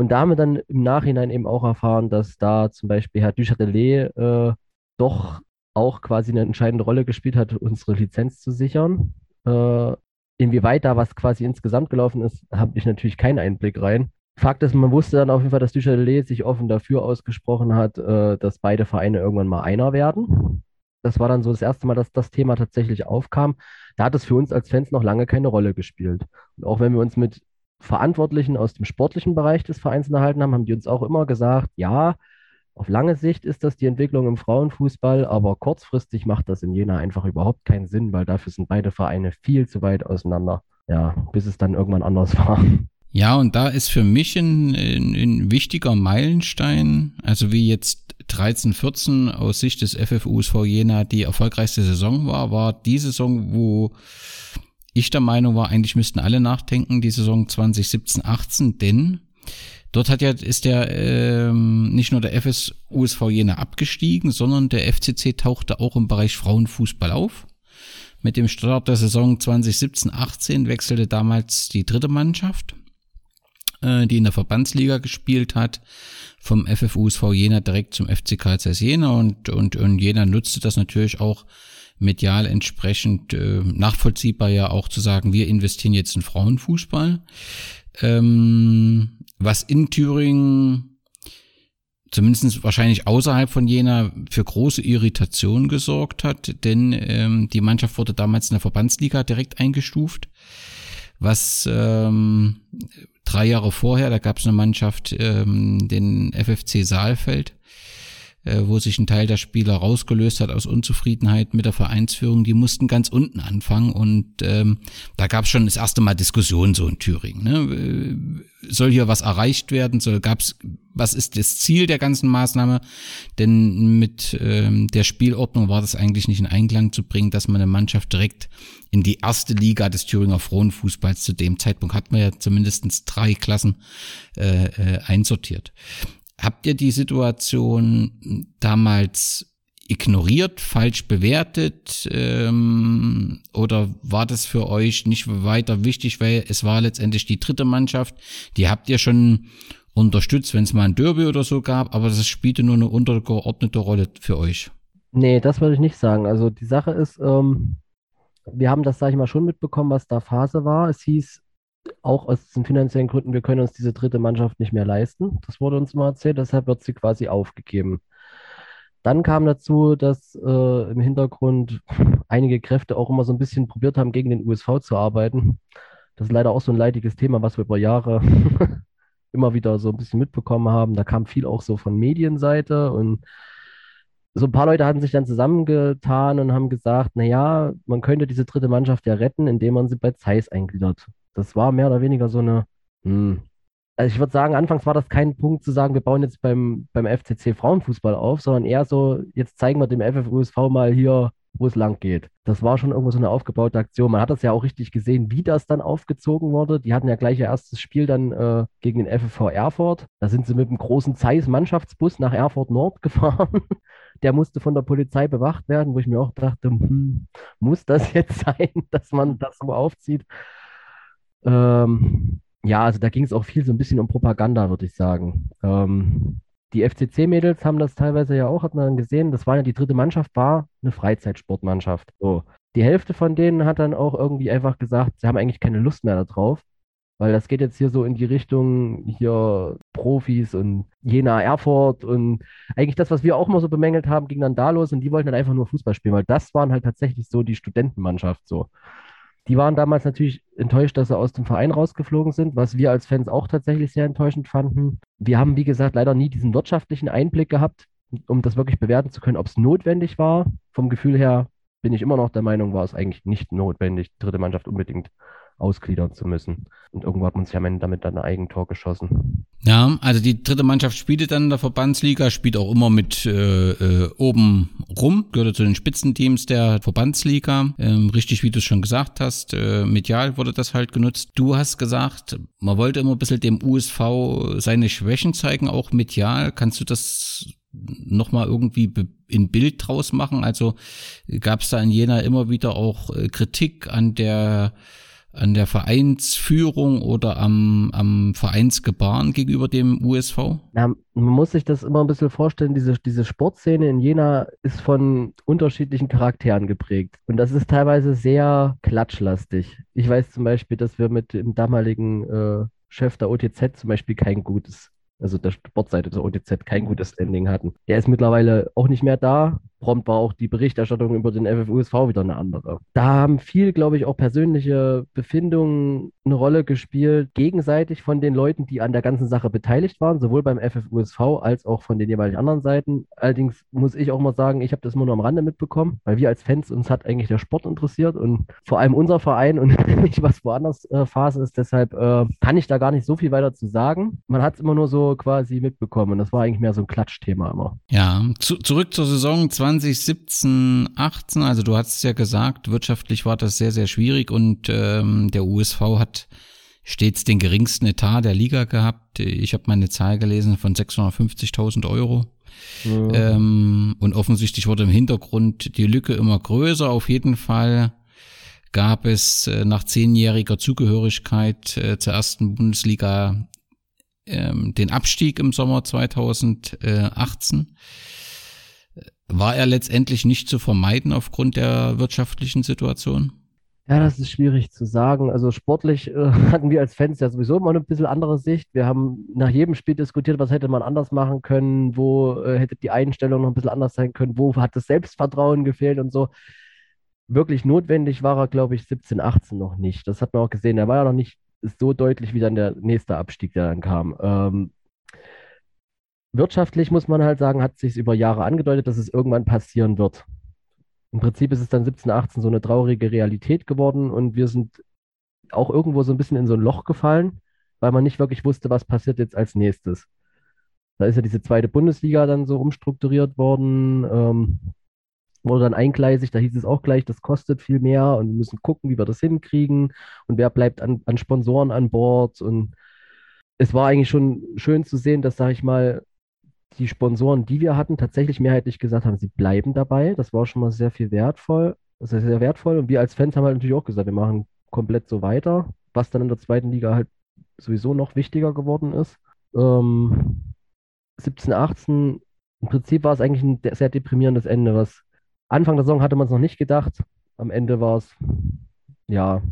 Und da haben wir dann im Nachhinein eben auch erfahren, dass da zum Beispiel Herr Duchatelet äh, doch auch quasi eine entscheidende Rolle gespielt hat, unsere Lizenz zu sichern. Äh, inwieweit da was quasi insgesamt gelaufen ist, habe ich natürlich keinen Einblick rein. Fakt ist, man wusste dann auf jeden Fall, dass Duchatelet sich offen dafür ausgesprochen hat, äh, dass beide Vereine irgendwann mal einer werden. Das war dann so das erste Mal, dass das Thema tatsächlich aufkam. Da hat es für uns als Fans noch lange keine Rolle gespielt. Und auch wenn wir uns mit Verantwortlichen aus dem sportlichen Bereich des Vereins unterhalten haben, haben die uns auch immer gesagt, ja, auf lange Sicht ist das die Entwicklung im Frauenfußball, aber kurzfristig macht das in Jena einfach überhaupt keinen Sinn, weil dafür sind beide Vereine viel zu weit auseinander. Ja, bis es dann irgendwann anders war. Ja, und da ist für mich ein, ein, ein wichtiger Meilenstein, also wie jetzt 13, 14 aus Sicht des FFUSV Jena die erfolgreichste Saison war, war die Saison, wo ich der Meinung war, eigentlich müssten alle nachdenken, die Saison 2017, 18, denn dort hat ja, ist der ähm, nicht nur der FSUSV Jena abgestiegen, sondern der FCC tauchte auch im Bereich Frauenfußball auf. Mit dem Start der Saison 2017, 18 wechselte damals die dritte Mannschaft äh, die in der Verbandsliga gespielt hat, vom FFUSV Jena direkt zum FC Karl Jena und, und, und Jena nutzte das natürlich auch medial entsprechend äh, nachvollziehbar ja auch zu sagen, wir investieren jetzt in Frauenfußball. Ähm, was in Thüringen zumindest wahrscheinlich außerhalb von Jena für große Irritation gesorgt hat, denn ähm, die Mannschaft wurde damals in der Verbandsliga direkt eingestuft, was ähm, drei Jahre vorher, da gab es eine Mannschaft, ähm, den FFC Saalfeld, wo sich ein Teil der Spieler rausgelöst hat aus Unzufriedenheit mit der Vereinsführung. Die mussten ganz unten anfangen und ähm, da gab es schon das erste Mal Diskussionen so in Thüringen. Ne? Äh, soll hier was erreicht werden? Soll gab's was ist das Ziel der ganzen Maßnahme? Denn mit ähm, der Spielordnung war das eigentlich nicht in Einklang zu bringen, dass man eine Mannschaft direkt in die erste Liga des Thüringer Frauenfußballs zu dem Zeitpunkt hat man ja zumindestens drei Klassen äh, äh, einsortiert. Habt ihr die Situation damals ignoriert, falsch bewertet ähm, oder war das für euch nicht weiter wichtig, weil es war letztendlich die dritte Mannschaft, die habt ihr schon unterstützt, wenn es mal ein Derby oder so gab, aber das spielte nur eine untergeordnete Rolle für euch. Nee, das würde ich nicht sagen. Also die Sache ist, ähm, wir haben das, sage ich mal, schon mitbekommen, was da Phase war. Es hieß auch aus den finanziellen Gründen, wir können uns diese dritte Mannschaft nicht mehr leisten. Das wurde uns mal erzählt, deshalb wird sie quasi aufgegeben. Dann kam dazu, dass äh, im Hintergrund einige Kräfte auch immer so ein bisschen probiert haben, gegen den USV zu arbeiten. Das ist leider auch so ein leidiges Thema, was wir über Jahre (laughs) immer wieder so ein bisschen mitbekommen haben. Da kam viel auch so von Medienseite und so ein paar Leute hatten sich dann zusammengetan und haben gesagt, naja, man könnte diese dritte Mannschaft ja retten, indem man sie bei Zeiss eingliedert. Das war mehr oder weniger so eine, hm. also ich würde sagen, anfangs war das kein Punkt zu sagen, wir bauen jetzt beim, beim FCC Frauenfußball auf, sondern eher so, jetzt zeigen wir dem FFUSV mal hier, wo es lang geht. Das war schon irgendwo so eine aufgebaute Aktion. Man hat das ja auch richtig gesehen, wie das dann aufgezogen wurde. Die hatten ja gleich ihr erstes Spiel dann äh, gegen den FFV Erfurt. Da sind sie mit einem großen Zeiss Mannschaftsbus nach Erfurt Nord (laughs) gefahren. der musste von der Polizei bewacht werden, wo ich mir auch dachte, hm, muss das jetzt (laughs) sein, dass man das so aufzieht? Ähm, ja, also da ging es auch viel so ein bisschen um Propaganda, würde ich sagen. Ähm, die FCC-Mädels haben das teilweise ja auch, hat man gesehen, das war ja die dritte Mannschaft, war eine Freizeitsportmannschaft. So. Die Hälfte von denen hat dann auch irgendwie einfach gesagt, sie haben eigentlich keine Lust mehr darauf, weil das geht jetzt hier so in die Richtung hier Profis und Jena Erfurt und eigentlich das, was wir auch mal so bemängelt haben, ging dann da los und die wollten dann einfach nur Fußball spielen, weil das waren halt tatsächlich so die Studentenmannschaft so. Die waren damals natürlich enttäuscht, dass sie aus dem Verein rausgeflogen sind, was wir als Fans auch tatsächlich sehr enttäuschend fanden. Wir haben, wie gesagt, leider nie diesen wirtschaftlichen Einblick gehabt, um das wirklich bewerten zu können, ob es notwendig war. Vom Gefühl her bin ich immer noch der Meinung, war es eigentlich nicht notwendig, dritte Mannschaft unbedingt ausgliedern zu müssen. Und irgendwo hat man sich am Ende damit dann ein Eigentor geschossen. Ja, also die dritte Mannschaft spielte dann in der Verbandsliga, spielt auch immer mit äh, äh, oben rum, gehörte zu den Spitzenteams der Verbandsliga. Ähm, richtig, wie du es schon gesagt hast, äh, medial wurde das halt genutzt. Du hast gesagt, man wollte immer ein bisschen dem USV seine Schwächen zeigen, auch medial. Kannst du das nochmal irgendwie in Bild draus machen? Also gab es da in Jena immer wieder auch äh, Kritik an der an der Vereinsführung oder am, am Vereinsgebaren gegenüber dem USV? Ja, man muss sich das immer ein bisschen vorstellen, diese, diese Sportszene in Jena ist von unterschiedlichen Charakteren geprägt. Und das ist teilweise sehr klatschlastig. Ich weiß zum Beispiel, dass wir mit dem damaligen äh, Chef der OTZ zum Beispiel kein gutes also der Sportseite der OTZ, kein gutes Standing hatten. Der ist mittlerweile auch nicht mehr da prompt war auch die Berichterstattung über den FFUSV wieder eine andere. Da haben viel, glaube ich, auch persönliche Befindungen eine Rolle gespielt, gegenseitig von den Leuten, die an der ganzen Sache beteiligt waren, sowohl beim FFUSV als auch von den jeweiligen anderen Seiten. Allerdings muss ich auch mal sagen, ich habe das immer nur am Rande mitbekommen, weil wir als Fans uns hat eigentlich der Sport interessiert und vor allem unser Verein und (laughs) nicht was woanders äh, Phase ist. Deshalb äh, kann ich da gar nicht so viel weiter zu sagen. Man hat es immer nur so quasi mitbekommen und das war eigentlich mehr so ein Klatschthema immer. Ja, zu, zurück zur Saison 20 2017, 18, also du hast ja gesagt, wirtschaftlich war das sehr, sehr schwierig und ähm, der USV hat stets den geringsten Etat der Liga gehabt. Ich habe meine Zahl gelesen von 650.000 Euro. Ja. Ähm, und offensichtlich wurde im Hintergrund die Lücke immer größer. Auf jeden Fall gab es äh, nach zehnjähriger Zugehörigkeit äh, zur ersten Bundesliga ähm, den Abstieg im Sommer 2018 war er letztendlich nicht zu vermeiden aufgrund der wirtschaftlichen Situation? Ja, das ist schwierig zu sagen. Also sportlich äh, (laughs) hatten wir als Fans ja sowieso immer eine bisschen andere Sicht. Wir haben nach jedem Spiel diskutiert, was hätte man anders machen können, wo äh, hätte die Einstellung noch ein bisschen anders sein können, wo hat das Selbstvertrauen gefehlt und so. Wirklich notwendig war er, glaube ich, 17, 18 noch nicht. Das hat man auch gesehen. Er war ja noch nicht so deutlich wie dann der nächste Abstieg, der dann kam. Ähm, wirtschaftlich muss man halt sagen, hat sich über Jahre angedeutet, dass es irgendwann passieren wird. Im Prinzip ist es dann 17, 18 so eine traurige Realität geworden und wir sind auch irgendwo so ein bisschen in so ein Loch gefallen, weil man nicht wirklich wusste, was passiert jetzt als nächstes. Da ist ja diese zweite Bundesliga dann so umstrukturiert worden, ähm, wurde dann eingleisig, da hieß es auch gleich, das kostet viel mehr und wir müssen gucken, wie wir das hinkriegen und wer bleibt an, an Sponsoren an Bord und es war eigentlich schon schön zu sehen, dass, sage ich mal, die Sponsoren, die wir hatten, tatsächlich mehrheitlich gesagt haben, sie bleiben dabei. Das war schon mal sehr viel wertvoll, sehr, sehr wertvoll. Und wir als Fans haben halt natürlich auch gesagt, wir machen komplett so weiter, was dann in der zweiten Liga halt sowieso noch wichtiger geworden ist. Ähm, 17, 18, im Prinzip war es eigentlich ein sehr deprimierendes Ende. Was Anfang der Saison hatte man es noch nicht gedacht. Am Ende war es ja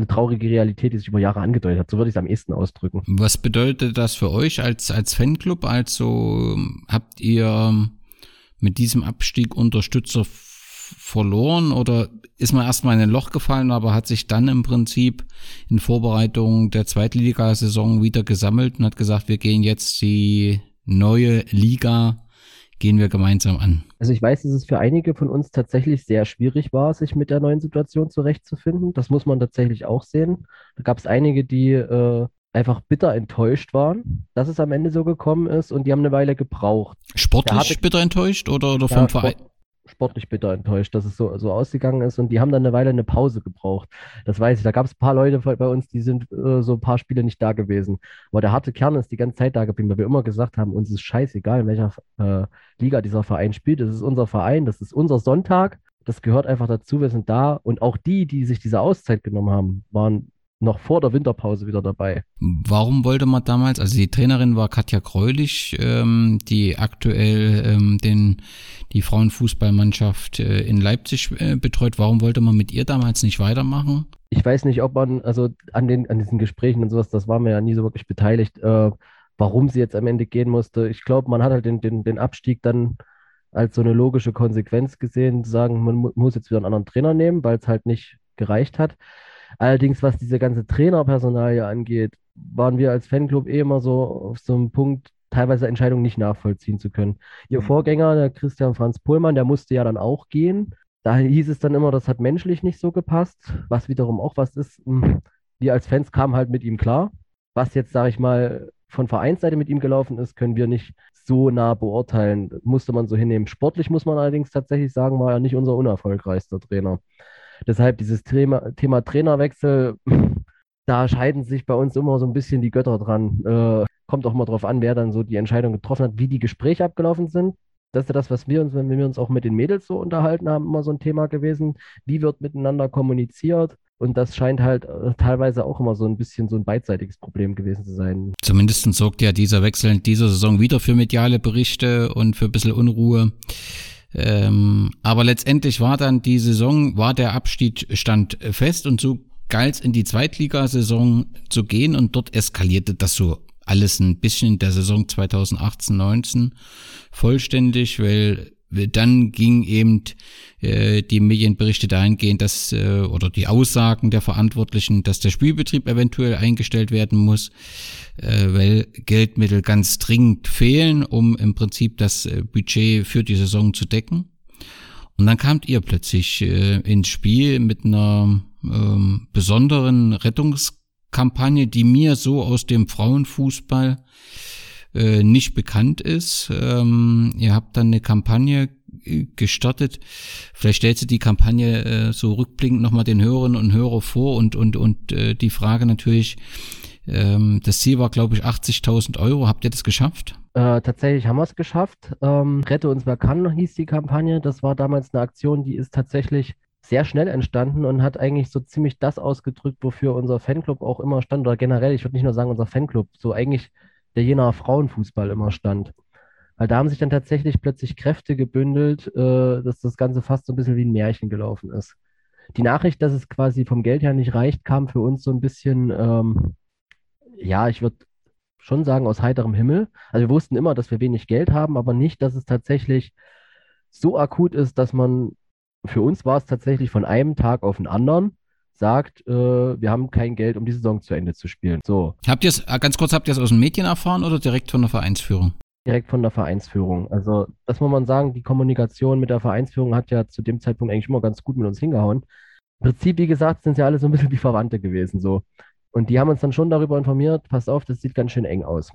eine traurige Realität, die sich über Jahre angedeutet hat. So würde ich es am ehesten ausdrücken. Was bedeutet das für euch als, als Fanclub? Also habt ihr mit diesem Abstieg Unterstützer verloren oder ist man erstmal in ein Loch gefallen, aber hat sich dann im Prinzip in Vorbereitung der Zweitligasaison wieder gesammelt und hat gesagt, wir gehen jetzt die neue Liga gehen wir gemeinsam an? Also ich weiß, dass es für einige von uns tatsächlich sehr schwierig war, sich mit der neuen Situation zurechtzufinden. Das muss man tatsächlich auch sehen. Da gab es einige, die äh, einfach bitter enttäuscht waren, dass es am Ende so gekommen ist und die haben eine Weile gebraucht. Sportlich hatte, bitter enttäuscht oder, oder vom ja, Verein? Sportlich bitter enttäuscht, dass es so, so ausgegangen ist. Und die haben dann eine Weile eine Pause gebraucht. Das weiß ich. Da gab es ein paar Leute bei uns, die sind äh, so ein paar Spiele nicht da gewesen. Aber der harte Kern ist die ganze Zeit da geblieben, weil wir immer gesagt haben, uns ist scheißegal, in welcher äh, Liga dieser Verein spielt. Das ist unser Verein, das ist unser Sonntag. Das gehört einfach dazu. Wir sind da. Und auch die, die sich diese Auszeit genommen haben, waren noch vor der Winterpause wieder dabei. Warum wollte man damals, also die Trainerin war Katja Greulich, ähm, die aktuell ähm, den, die Frauenfußballmannschaft äh, in Leipzig äh, betreut, warum wollte man mit ihr damals nicht weitermachen? Ich weiß nicht, ob man, also an, den, an diesen Gesprächen und sowas, das war mir ja nie so wirklich beteiligt, äh, warum sie jetzt am Ende gehen musste. Ich glaube, man hat halt den, den, den Abstieg dann als so eine logische Konsequenz gesehen, zu sagen, man mu muss jetzt wieder einen anderen Trainer nehmen, weil es halt nicht gereicht hat. Allerdings, was diese ganze Trainerpersonalie angeht, waren wir als Fanclub eh immer so auf so einem Punkt, teilweise Entscheidungen nicht nachvollziehen zu können. Ihr mhm. Vorgänger, der Christian Franz Pohlmann, der musste ja dann auch gehen. Da hieß es dann immer, das hat menschlich nicht so gepasst, was wiederum auch was ist. Hm, wir als Fans kamen halt mit ihm klar. Was jetzt, sage ich mal, von Vereinsseite mit ihm gelaufen ist, können wir nicht so nah beurteilen. Musste man so hinnehmen. Sportlich muss man allerdings tatsächlich sagen, war er nicht unser unerfolgreichster Trainer. Deshalb dieses Thema, Thema Trainerwechsel, (laughs) da scheiden sich bei uns immer so ein bisschen die Götter dran. Äh, kommt auch mal drauf an, wer dann so die Entscheidung getroffen hat, wie die Gespräche abgelaufen sind. Das ist ja das, was wir uns, wenn wir uns auch mit den Mädels so unterhalten haben, immer so ein Thema gewesen. Wie wird miteinander kommuniziert? Und das scheint halt äh, teilweise auch immer so ein bisschen so ein beidseitiges Problem gewesen zu sein. Zumindest sorgt ja dieser Wechsel in dieser Saison wieder für mediale Berichte und für ein bisschen Unruhe. Ähm, aber letztendlich war dann die Saison, war der Abstieg stand fest und so galt es in die Zweitligasaison zu gehen und dort eskalierte das so alles ein bisschen in der Saison 2018-19 vollständig, weil dann ging eben äh, die Medienberichte dahingehend, dass äh, oder die Aussagen der Verantwortlichen, dass der Spielbetrieb eventuell eingestellt werden muss, äh, weil Geldmittel ganz dringend fehlen, um im Prinzip das äh, Budget für die Saison zu decken. Und dann kamt ihr plötzlich äh, ins Spiel mit einer ähm, besonderen Rettungskampagne, die mir so aus dem Frauenfußball äh, nicht bekannt ist. Ähm, ihr habt dann eine Kampagne äh, gestartet. Vielleicht stellst du die Kampagne äh, so rückblickend nochmal den Hörerinnen und Hörer vor und, und, und äh, die Frage natürlich, ähm, das Ziel war, glaube ich, 80.000 Euro. Habt ihr das geschafft? Äh, tatsächlich haben wir es geschafft. Ähm, Rette uns wer kann hieß die Kampagne. Das war damals eine Aktion, die ist tatsächlich sehr schnell entstanden und hat eigentlich so ziemlich das ausgedrückt, wofür unser Fanclub auch immer stand. Oder generell, ich würde nicht nur sagen unser Fanclub, so eigentlich der Jenaer Frauenfußball immer stand. Weil da haben sich dann tatsächlich plötzlich Kräfte gebündelt, äh, dass das Ganze fast so ein bisschen wie ein Märchen gelaufen ist. Die Nachricht, dass es quasi vom Geld her nicht reicht, kam für uns so ein bisschen, ähm, ja, ich würde schon sagen, aus heiterem Himmel. Also wir wussten immer, dass wir wenig Geld haben, aber nicht, dass es tatsächlich so akut ist, dass man, für uns war es tatsächlich von einem Tag auf den anderen, sagt, äh, wir haben kein Geld, um die Saison zu Ende zu spielen. So. Habt ihr es, äh, ganz kurz, habt ihr es aus den Medien erfahren oder direkt von der Vereinsführung? Direkt von der Vereinsführung. Also, das muss man sagen, die Kommunikation mit der Vereinsführung hat ja zu dem Zeitpunkt eigentlich immer ganz gut mit uns hingehauen. Im Prinzip, wie gesagt, sind sie alle so ein bisschen wie Verwandte gewesen. So. Und die haben uns dann schon darüber informiert, passt auf, das sieht ganz schön eng aus.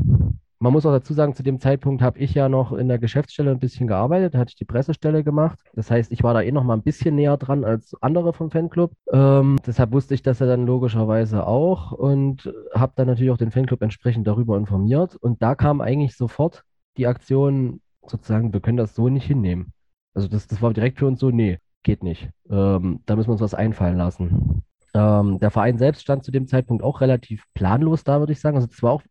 Man muss auch dazu sagen, zu dem Zeitpunkt habe ich ja noch in der Geschäftsstelle ein bisschen gearbeitet, da hatte ich die Pressestelle gemacht. Das heißt, ich war da eh noch mal ein bisschen näher dran als andere vom Fanclub. Ähm, deshalb wusste ich das ja dann logischerweise auch und habe dann natürlich auch den Fanclub entsprechend darüber informiert. Und da kam eigentlich sofort die Aktion, sozusagen, wir können das so nicht hinnehmen. Also das, das war direkt für uns so, nee, geht nicht. Ähm, da müssen wir uns was einfallen lassen. Ähm, der Verein selbst stand zu dem Zeitpunkt auch relativ planlos da, würde ich sagen. Also es war auch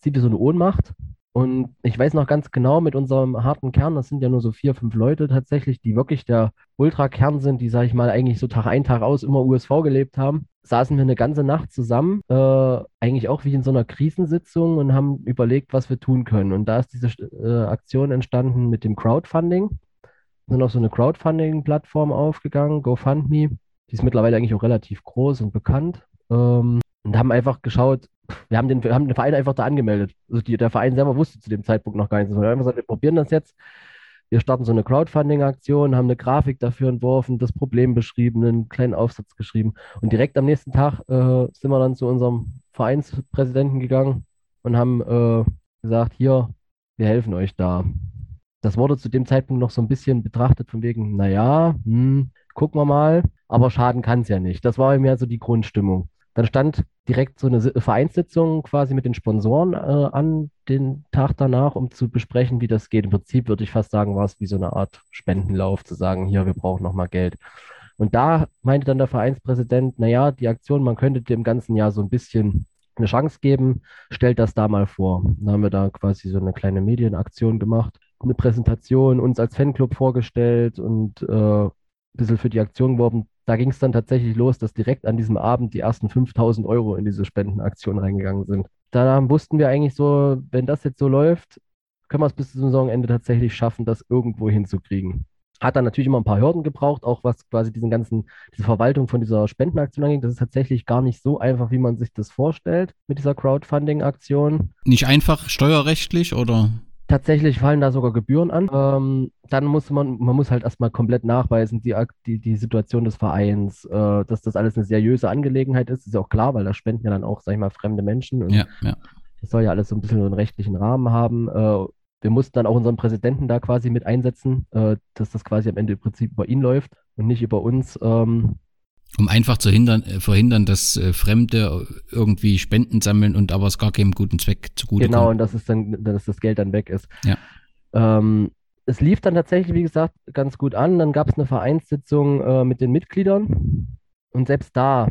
Prinzip so eine Ohnmacht. Und ich weiß noch ganz genau, mit unserem harten Kern, das sind ja nur so vier, fünf Leute tatsächlich, die wirklich der Ultrakern sind, die, sag ich mal, eigentlich so Tag ein, Tag aus immer USV gelebt haben, saßen wir eine ganze Nacht zusammen, äh, eigentlich auch wie in so einer Krisensitzung und haben überlegt, was wir tun können. Und da ist diese äh, Aktion entstanden mit dem Crowdfunding. Wir sind auf so eine Crowdfunding-Plattform aufgegangen, GoFundMe. Die ist mittlerweile eigentlich auch relativ groß und bekannt. Ähm, und haben einfach geschaut, wir haben den, wir haben den Verein einfach da angemeldet. Also die, der Verein selber wusste zu dem Zeitpunkt noch gar nichts. Wir haben gesagt, wir probieren das jetzt. Wir starten so eine Crowdfunding-Aktion, haben eine Grafik dafür entworfen, das Problem beschrieben, einen kleinen Aufsatz geschrieben. Und direkt am nächsten Tag äh, sind wir dann zu unserem Vereinspräsidenten gegangen und haben äh, gesagt, hier, wir helfen euch da. Das wurde zu dem Zeitpunkt noch so ein bisschen betrachtet von wegen, naja, hm, gucken wir mal, aber schaden kann es ja nicht. Das war mir so die Grundstimmung. Dann stand direkt so eine Vereinssitzung quasi mit den Sponsoren äh, an den Tag danach, um zu besprechen, wie das geht. Im Prinzip würde ich fast sagen, war es wie so eine Art Spendenlauf, zu sagen, hier, wir brauchen nochmal Geld. Und da meinte dann der Vereinspräsident, naja, die Aktion, man könnte dem ganzen Jahr so ein bisschen eine Chance geben, stellt das da mal vor. Dann haben wir da quasi so eine kleine Medienaktion gemacht, eine Präsentation, uns als Fanclub vorgestellt und äh, ein bisschen für die Aktion geworben da ging es dann tatsächlich los, dass direkt an diesem Abend die ersten 5000 Euro in diese Spendenaktion reingegangen sind. Da wussten wir eigentlich so, wenn das jetzt so läuft, können wir es bis zum Saisonende tatsächlich schaffen, das irgendwo hinzukriegen. Hat dann natürlich immer ein paar Hürden gebraucht, auch was quasi diesen ganzen, diese Verwaltung von dieser Spendenaktion angeht. Das ist tatsächlich gar nicht so einfach, wie man sich das vorstellt mit dieser Crowdfunding-Aktion. Nicht einfach steuerrechtlich oder? Tatsächlich fallen da sogar Gebühren an. Ähm, dann muss man, man muss halt erstmal komplett nachweisen, die, die, die Situation des Vereins, äh, dass das alles eine seriöse Angelegenheit ist. Ist ja auch klar, weil da spenden ja dann auch, sag ich mal, fremde Menschen. Ja, ja. Das soll ja alles so ein bisschen so einen rechtlichen Rahmen haben. Äh, wir mussten dann auch unseren Präsidenten da quasi mit einsetzen, äh, dass das quasi am Ende im Prinzip über ihn läuft und nicht über uns. Ähm, um einfach zu hindern, äh, verhindern, dass äh, Fremde irgendwie Spenden sammeln und aber es gar keinem guten Zweck zugute Genau, kommt. und dass, es dann, dass das Geld dann weg ist. Ja. Ähm, es lief dann tatsächlich, wie gesagt, ganz gut an. Dann gab es eine Vereinssitzung äh, mit den Mitgliedern. Und selbst da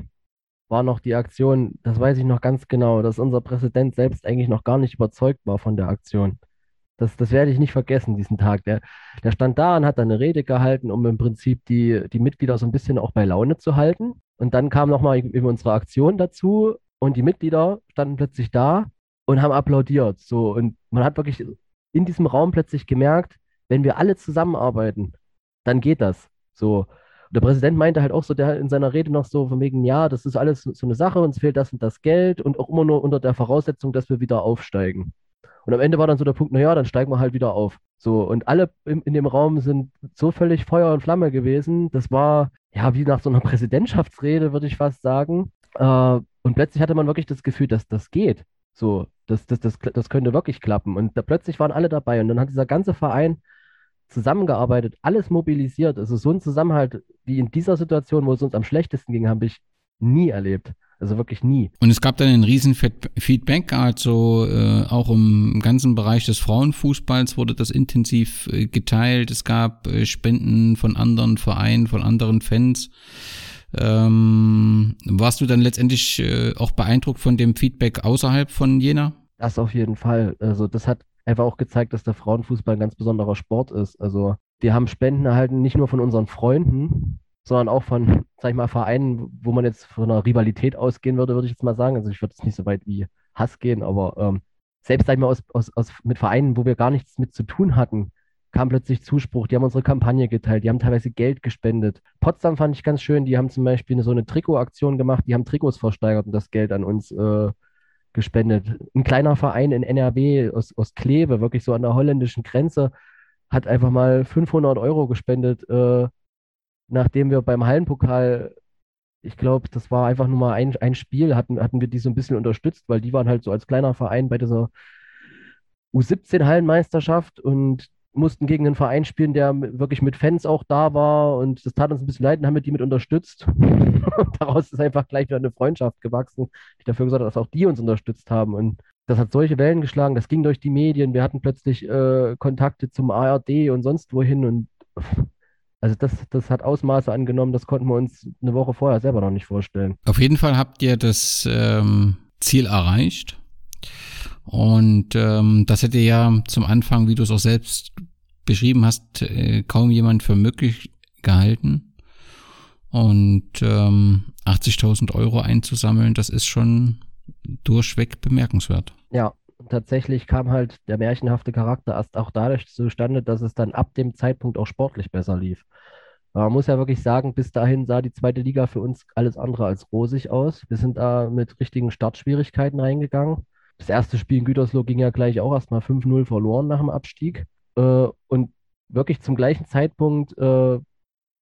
war noch die Aktion, das weiß ich noch ganz genau, dass unser Präsident selbst eigentlich noch gar nicht überzeugt war von der Aktion. Das, das werde ich nicht vergessen, diesen Tag. Der, der stand da und hat dann eine Rede gehalten, um im Prinzip die, die Mitglieder so ein bisschen auch bei Laune zu halten. Und dann kam nochmal über unsere Aktion dazu und die Mitglieder standen plötzlich da und haben applaudiert. So, und man hat wirklich in diesem Raum plötzlich gemerkt, wenn wir alle zusammenarbeiten, dann geht das. So. Und der Präsident meinte halt auch so, der in seiner Rede noch so von wegen, ja, das ist alles so eine Sache, uns fehlt das und das Geld und auch immer nur unter der Voraussetzung, dass wir wieder aufsteigen. Und am Ende war dann so der Punkt, naja, dann steigen wir halt wieder auf. So, und alle in, in dem Raum sind so völlig Feuer und Flamme gewesen. Das war ja wie nach so einer (laughs) Präsidentschaftsrede, würde ich fast sagen. Äh, und plötzlich hatte man wirklich das Gefühl, dass das geht. So, das, das, das, das könnte wirklich klappen. Und da plötzlich waren alle dabei. Und dann hat dieser ganze Verein zusammengearbeitet, alles mobilisiert. Also so ein Zusammenhalt wie in dieser Situation, wo es uns am schlechtesten ging, habe ich nie erlebt. Also wirklich nie. Und es gab dann ein riesen Feedback, also äh, auch im ganzen Bereich des Frauenfußballs wurde das intensiv äh, geteilt. Es gab äh, Spenden von anderen Vereinen, von anderen Fans. Ähm, warst du dann letztendlich äh, auch beeindruckt von dem Feedback außerhalb von Jena? Das auf jeden Fall. Also das hat einfach auch gezeigt, dass der Frauenfußball ein ganz besonderer Sport ist. Also wir haben Spenden erhalten, nicht nur von unseren Freunden, sondern auch von, sag ich mal, Vereinen, wo man jetzt von einer Rivalität ausgehen würde, würde ich jetzt mal sagen. Also ich würde jetzt nicht so weit wie Hass gehen, aber ähm, selbst, sag ich mal, aus, aus, aus, mit Vereinen, wo wir gar nichts mit zu tun hatten, kam plötzlich Zuspruch. Die haben unsere Kampagne geteilt, die haben teilweise Geld gespendet. Potsdam fand ich ganz schön, die haben zum Beispiel eine, so eine Trikotaktion gemacht, die haben Trikots versteigert und das Geld an uns äh, gespendet. Ein kleiner Verein in NRW aus, aus Kleve, wirklich so an der holländischen Grenze, hat einfach mal 500 Euro gespendet äh, nachdem wir beim Hallenpokal, ich glaube, das war einfach nur mal ein, ein Spiel, hatten, hatten wir die so ein bisschen unterstützt, weil die waren halt so als kleiner Verein bei dieser U17-Hallenmeisterschaft und mussten gegen einen Verein spielen, der wirklich mit Fans auch da war und das tat uns ein bisschen leid und haben wir die mit unterstützt. (laughs) daraus ist einfach gleich wieder eine Freundschaft gewachsen, die dafür gesorgt hat, dass auch die uns unterstützt haben und das hat solche Wellen geschlagen, das ging durch die Medien, wir hatten plötzlich äh, Kontakte zum ARD und sonst wohin und also das, das hat Ausmaße angenommen, das konnten wir uns eine Woche vorher selber noch nicht vorstellen. Auf jeden Fall habt ihr das ähm, Ziel erreicht. Und ähm, das hätte ja zum Anfang, wie du es auch selbst beschrieben hast, äh, kaum jemand für möglich gehalten. Und ähm, 80.000 Euro einzusammeln, das ist schon durchweg bemerkenswert. Ja, tatsächlich kam halt der märchenhafte Charakter erst auch dadurch zustande, dass es dann ab dem Zeitpunkt auch sportlich besser lief. Aber man muss ja wirklich sagen, bis dahin sah die zweite Liga für uns alles andere als rosig aus. Wir sind da mit richtigen Startschwierigkeiten reingegangen. Das erste Spiel in Gütersloh ging ja gleich auch erstmal 5-0 verloren nach dem Abstieg. Äh, und wirklich zum gleichen Zeitpunkt, äh,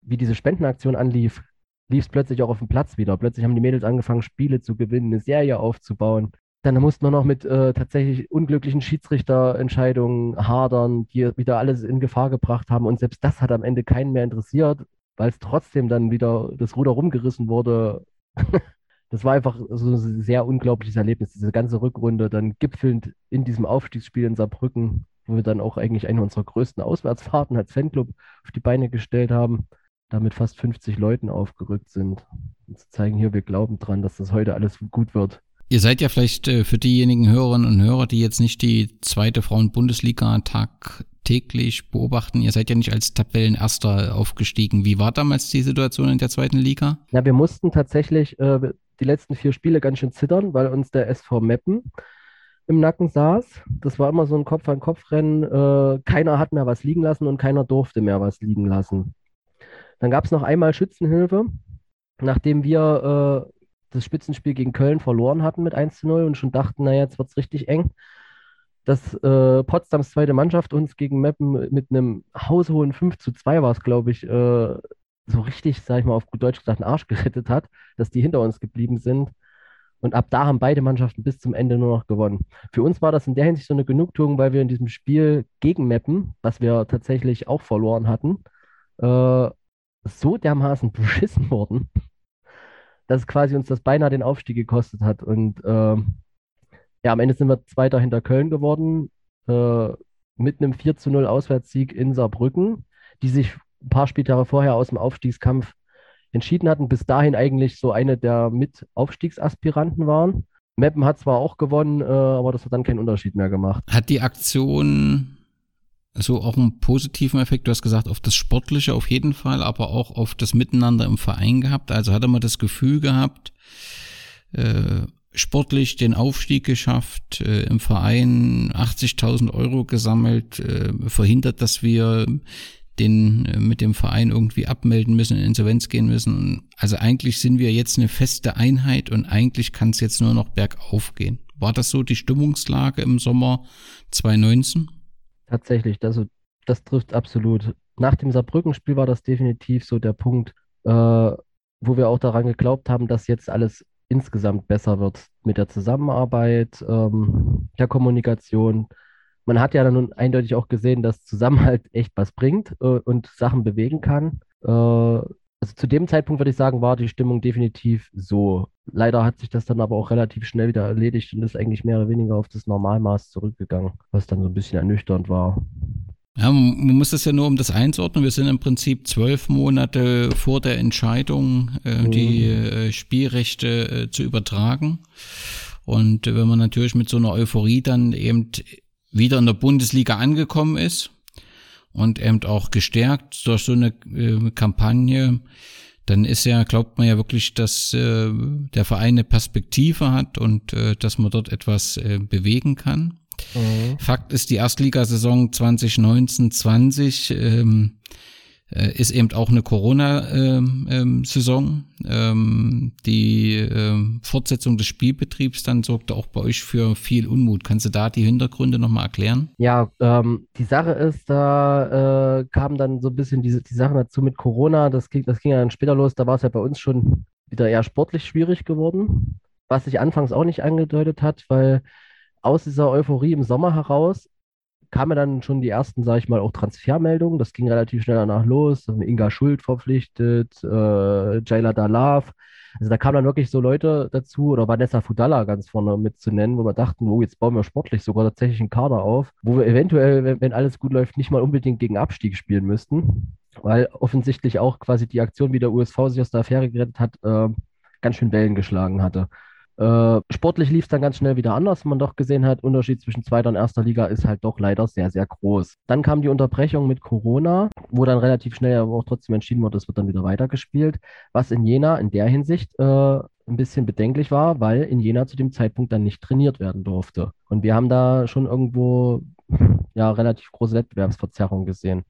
wie diese Spendenaktion anlief, lief es plötzlich auch auf dem Platz wieder. Plötzlich haben die Mädels angefangen, Spiele zu gewinnen, eine Serie aufzubauen Dann mussten wir noch mit äh, tatsächlich unglücklichen Schiedsrichterentscheidungen hadern, die wieder alles in Gefahr gebracht haben. Und selbst das hat am Ende keinen mehr interessiert, weil es trotzdem dann wieder das Ruder rumgerissen wurde. (laughs) das war einfach so ein sehr unglaubliches Erlebnis, diese ganze Rückrunde, dann gipfelnd in diesem Aufstiegsspiel in Saarbrücken, wo wir dann auch eigentlich eine unserer größten Auswärtsfahrten als Fanclub auf die Beine gestellt haben, da mit fast 50 Leuten aufgerückt sind. Und zu zeigen, hier, wir glauben dran, dass das heute alles gut wird. Ihr seid ja vielleicht äh, für diejenigen Hörerinnen und Hörer, die jetzt nicht die zweite Frauen-Bundesliga tagtäglich beobachten, ihr seid ja nicht als Tabellenerster aufgestiegen. Wie war damals die Situation in der zweiten Liga? Ja, wir mussten tatsächlich äh, die letzten vier Spiele ganz schön zittern, weil uns der SV Meppen im Nacken saß. Das war immer so ein Kopf-an-Kopf-Rennen. Äh, keiner hat mehr was liegen lassen und keiner durfte mehr was liegen lassen. Dann gab es noch einmal Schützenhilfe, nachdem wir äh, das Spitzenspiel gegen Köln verloren hatten mit 1 zu 0 und schon dachten, naja, jetzt wird es richtig eng. Dass äh, Potsdams zweite Mannschaft uns gegen Meppen mit einem haushohen 5 zu 2 war es, glaube ich, äh, so richtig, sag ich mal, auf gut Deutsch gesagt, einen Arsch gerettet hat, dass die hinter uns geblieben sind. Und ab da haben beide Mannschaften bis zum Ende nur noch gewonnen. Für uns war das in der Hinsicht so eine Genugtuung, weil wir in diesem Spiel gegen Meppen, was wir tatsächlich auch verloren hatten, äh, so dermaßen beschissen wurden, dass es quasi uns das beinahe den Aufstieg gekostet hat. Und äh, ja, am Ende sind wir Zweiter hinter Köln geworden, äh, mit einem 4 zu 0 Auswärtssieg in Saarbrücken, die sich ein paar Spieltage vorher aus dem Aufstiegskampf entschieden hatten, bis dahin eigentlich so eine der Mit-Aufstiegsaspiranten waren. Meppen hat zwar auch gewonnen, äh, aber das hat dann keinen Unterschied mehr gemacht. Hat die Aktion so auch einen positiven Effekt? Du hast gesagt, auf das Sportliche auf jeden Fall, aber auch auf das Miteinander im Verein gehabt. Also hatte man das Gefühl gehabt, äh, sportlich den Aufstieg geschafft, äh, im Verein 80.000 Euro gesammelt, äh, verhindert, dass wir den äh, mit dem Verein irgendwie abmelden müssen, in Insolvenz gehen müssen. Also eigentlich sind wir jetzt eine feste Einheit und eigentlich kann es jetzt nur noch bergauf gehen. War das so die Stimmungslage im Sommer 2019? Tatsächlich, also das trifft absolut. Nach dem Saarbrücken-Spiel war das definitiv so der Punkt, äh, wo wir auch daran geglaubt haben, dass jetzt alles insgesamt besser wird mit der Zusammenarbeit, ähm, der Kommunikation, man hat ja dann eindeutig auch gesehen, dass Zusammenhalt echt was bringt äh, und Sachen bewegen kann. Äh, also zu dem Zeitpunkt würde ich sagen, war die Stimmung definitiv so. Leider hat sich das dann aber auch relativ schnell wieder erledigt und ist eigentlich mehr oder weniger auf das Normalmaß zurückgegangen, was dann so ein bisschen ernüchternd war. Ja, man muss das ja nur um das einzuordnen. Wir sind im Prinzip zwölf Monate vor der Entscheidung, äh, mhm. die äh, Spielrechte äh, zu übertragen. Und wenn man natürlich mit so einer Euphorie dann eben wieder in der Bundesliga angekommen ist und eben auch gestärkt durch so eine äh, Kampagne, dann ist ja, glaubt man ja wirklich, dass äh, der Verein eine Perspektive hat und äh, dass man dort etwas äh, bewegen kann. Mhm. Fakt ist, die Erstligasaison 2019-20 ähm, äh, ist eben auch eine Corona-Saison. Ähm, die ähm, Fortsetzung des Spielbetriebs dann sorgte auch bei euch für viel Unmut. Kannst du da die Hintergründe nochmal erklären? Ja, ähm, die Sache ist, da äh, kam dann so ein bisschen diese, die Sache dazu mit Corona. Das ging, das ging ja dann später los. Da war es ja bei uns schon wieder eher sportlich schwierig geworden, was sich anfangs auch nicht angedeutet hat, weil aus dieser Euphorie im Sommer heraus kamen dann schon die ersten, sage ich mal, auch Transfermeldungen. Das ging relativ schnell danach los. Inga Schuld verpflichtet, äh, Jayla Dalav. Also da kamen dann wirklich so Leute dazu, oder Vanessa Fudalla ganz vorne mit zu nennen, wo wir dachten, oh, jetzt bauen wir sportlich sogar tatsächlich einen Kader auf, wo wir eventuell, wenn, wenn alles gut läuft, nicht mal unbedingt gegen Abstieg spielen müssten. Weil offensichtlich auch quasi die Aktion, wie der USV sich aus der Affäre gerettet hat, äh, ganz schön Wellen geschlagen hatte. Äh, sportlich lief es dann ganz schnell wieder anders. Man doch gesehen hat, Unterschied zwischen zweiter und erster Liga ist halt doch leider sehr, sehr groß. Dann kam die Unterbrechung mit Corona, wo dann relativ schnell aber auch trotzdem entschieden wurde, es wird dann wieder weitergespielt. Was in Jena in der Hinsicht äh, ein bisschen bedenklich war, weil in Jena zu dem Zeitpunkt dann nicht trainiert werden durfte. Und wir haben da schon irgendwo ja relativ große Wettbewerbsverzerrung gesehen.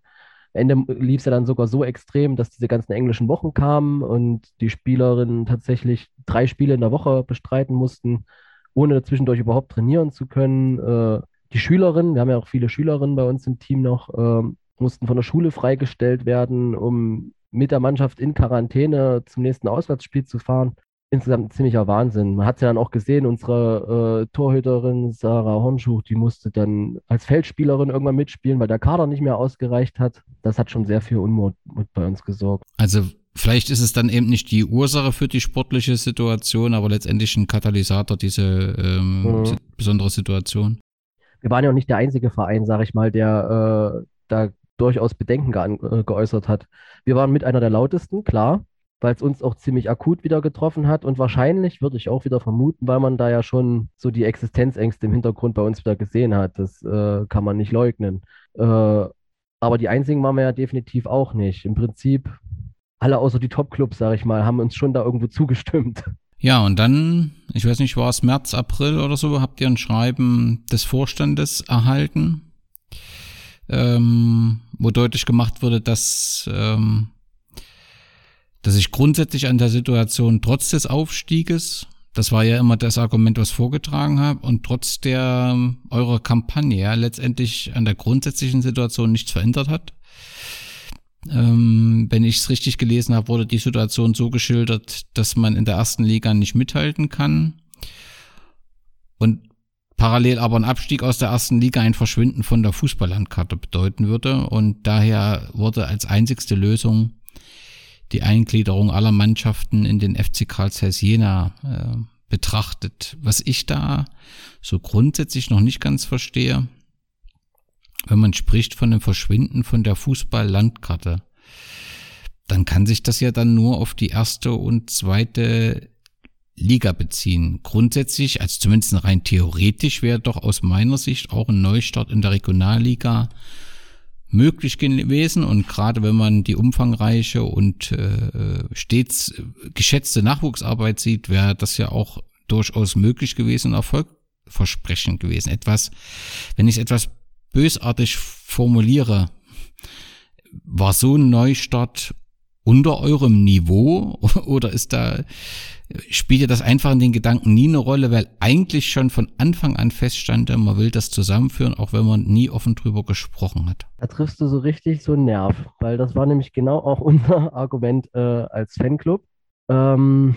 Ende lief es ja dann sogar so extrem, dass diese ganzen englischen Wochen kamen und die Spielerinnen tatsächlich drei Spiele in der Woche bestreiten mussten, ohne zwischendurch überhaupt trainieren zu können. Äh, die Schülerinnen, wir haben ja auch viele Schülerinnen bei uns im Team noch, äh, mussten von der Schule freigestellt werden, um mit der Mannschaft in Quarantäne zum nächsten Auswärtsspiel zu fahren. Insgesamt ein ziemlicher Wahnsinn. Man hat es ja dann auch gesehen, unsere äh, Torhüterin Sarah Hornschuch, die musste dann als Feldspielerin irgendwann mitspielen, weil der Kader nicht mehr ausgereicht hat. Das hat schon sehr viel Unmut bei uns gesorgt. Also vielleicht ist es dann eben nicht die Ursache für die sportliche Situation, aber letztendlich ein Katalysator, diese ähm, mhm. besondere Situation. Wir waren ja auch nicht der einzige Verein, sage ich mal, der äh, da durchaus Bedenken ge äh, geäußert hat. Wir waren mit einer der lautesten, klar weil es uns auch ziemlich akut wieder getroffen hat. Und wahrscheinlich würde ich auch wieder vermuten, weil man da ja schon so die Existenzängste im Hintergrund bei uns wieder gesehen hat. Das äh, kann man nicht leugnen. Äh, aber die einzigen waren wir ja definitiv auch nicht. Im Prinzip alle außer die Top-Clubs, sage ich mal, haben uns schon da irgendwo (laughs) zugestimmt. Ja, und dann, ich weiß nicht, war es März, April oder so, habt ihr ein Schreiben des Vorstandes erhalten, ähm, wo deutlich gemacht wurde, dass ähm, dass ich grundsätzlich an der Situation trotz des Aufstieges, das war ja immer das Argument, was vorgetragen habe, und trotz der eurer Kampagne ja, letztendlich an der grundsätzlichen Situation nichts verändert hat. Ähm, wenn ich es richtig gelesen habe, wurde die Situation so geschildert, dass man in der ersten Liga nicht mithalten kann und parallel aber ein Abstieg aus der ersten Liga ein Verschwinden von der Fußballlandkarte bedeuten würde. Und daher wurde als einzigste Lösung die Eingliederung aller Mannschaften in den FC Karl Zeiss Jena äh, betrachtet. Was ich da so grundsätzlich noch nicht ganz verstehe, wenn man spricht von dem Verschwinden von der Fußball-Landkarte, dann kann sich das ja dann nur auf die erste und zweite Liga beziehen. Grundsätzlich, also zumindest rein theoretisch, wäre doch aus meiner Sicht auch ein Neustart in der Regionalliga möglich gewesen und gerade wenn man die umfangreiche und äh, stets geschätzte Nachwuchsarbeit sieht, wäre das ja auch durchaus möglich gewesen und erfolgversprechend gewesen. Etwas, wenn ich es etwas bösartig formuliere, war so ein Neustart unter eurem Niveau (laughs) oder ist da spielt ja das einfach in den Gedanken nie eine Rolle, weil eigentlich schon von Anfang an feststand, man will das zusammenführen, auch wenn man nie offen drüber gesprochen hat. Da triffst du so richtig so einen Nerv, weil das war nämlich genau auch (laughs) unser Argument äh, als Fanclub. Ähm,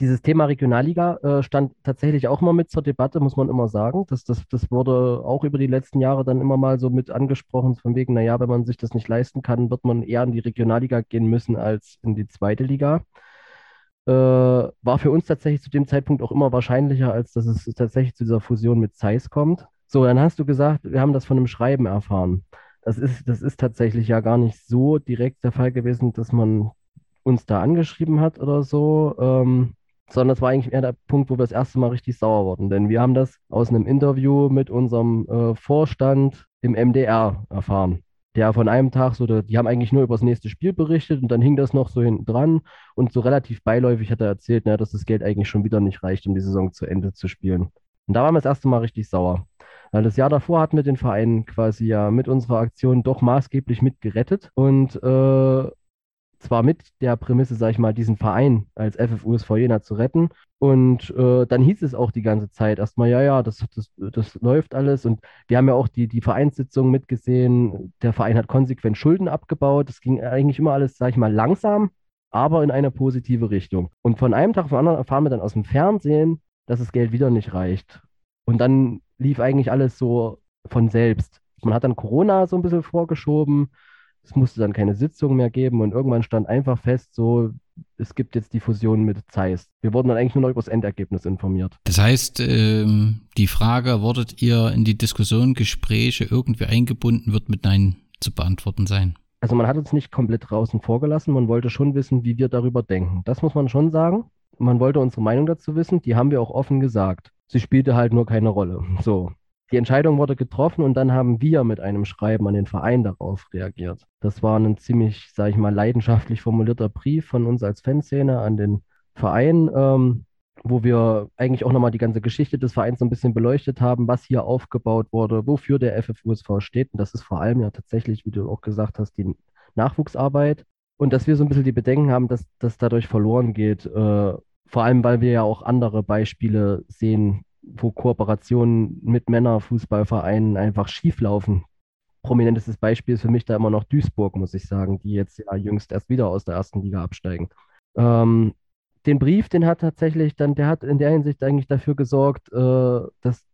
dieses Thema Regionalliga äh, stand tatsächlich auch immer mit zur Debatte, muss man immer sagen. Das, das, das wurde auch über die letzten Jahre dann immer mal so mit angesprochen, von wegen, naja, wenn man sich das nicht leisten kann, wird man eher in die Regionalliga gehen müssen als in die zweite Liga äh, war für uns tatsächlich zu dem Zeitpunkt auch immer wahrscheinlicher, als dass es tatsächlich zu dieser Fusion mit Zeiss kommt. So, dann hast du gesagt, wir haben das von einem Schreiben erfahren. Das ist, das ist tatsächlich ja gar nicht so direkt der Fall gewesen, dass man uns da angeschrieben hat oder so, ähm, sondern das war eigentlich eher der Punkt, wo wir das erste Mal richtig sauer wurden. Denn wir haben das aus einem Interview mit unserem äh, Vorstand im MDR erfahren der von einem Tag so, die haben eigentlich nur über das nächste Spiel berichtet und dann hing das noch so hinten dran und so relativ beiläufig hat er erzählt, na, dass das Geld eigentlich schon wieder nicht reicht, um die Saison zu Ende zu spielen. Und da waren wir das erste Mal richtig sauer. Weil das Jahr davor hatten wir den Verein quasi ja mit unserer Aktion doch maßgeblich mit gerettet und äh, zwar mit der Prämisse, sag ich mal, diesen Verein als FFUSV Jena zu retten. Und äh, dann hieß es auch die ganze Zeit erstmal, ja, ja, das, das, das läuft alles. Und wir haben ja auch die, die Vereinssitzung mitgesehen. Der Verein hat konsequent Schulden abgebaut. Das ging eigentlich immer alles, sag ich mal, langsam, aber in eine positive Richtung. Und von einem Tag auf den anderen erfahren wir dann aus dem Fernsehen, dass das Geld wieder nicht reicht. Und dann lief eigentlich alles so von selbst. Man hat dann Corona so ein bisschen vorgeschoben es musste dann keine Sitzung mehr geben und irgendwann stand einfach fest, so, es gibt jetzt die Fusion mit Zeiss. Wir wurden dann eigentlich nur noch über das Endergebnis informiert. Das heißt, ähm, die Frage, wurdet ihr in die Diskussion, Gespräche irgendwie eingebunden, wird mit Nein zu beantworten sein? Also man hat uns nicht komplett draußen vorgelassen, man wollte schon wissen, wie wir darüber denken. Das muss man schon sagen. Man wollte unsere Meinung dazu wissen, die haben wir auch offen gesagt. Sie spielte halt nur keine Rolle. So. Die Entscheidung wurde getroffen und dann haben wir mit einem Schreiben an den Verein darauf reagiert. Das war ein ziemlich, sage ich mal, leidenschaftlich formulierter Brief von uns als Fanszene an den Verein, ähm, wo wir eigentlich auch nochmal die ganze Geschichte des Vereins so ein bisschen beleuchtet haben, was hier aufgebaut wurde, wofür der FFUSV steht. Und das ist vor allem ja tatsächlich, wie du auch gesagt hast, die Nachwuchsarbeit. Und dass wir so ein bisschen die Bedenken haben, dass das dadurch verloren geht. Äh, vor allem, weil wir ja auch andere Beispiele sehen, wo Kooperationen mit Männerfußballvereinen einfach schieflaufen. Prominentestes Beispiel ist für mich da immer noch Duisburg, muss ich sagen, die jetzt ja jüngst erst wieder aus der ersten Liga absteigen. Ähm, den Brief, den hat tatsächlich dann, der hat in der Hinsicht eigentlich dafür gesorgt, äh, dass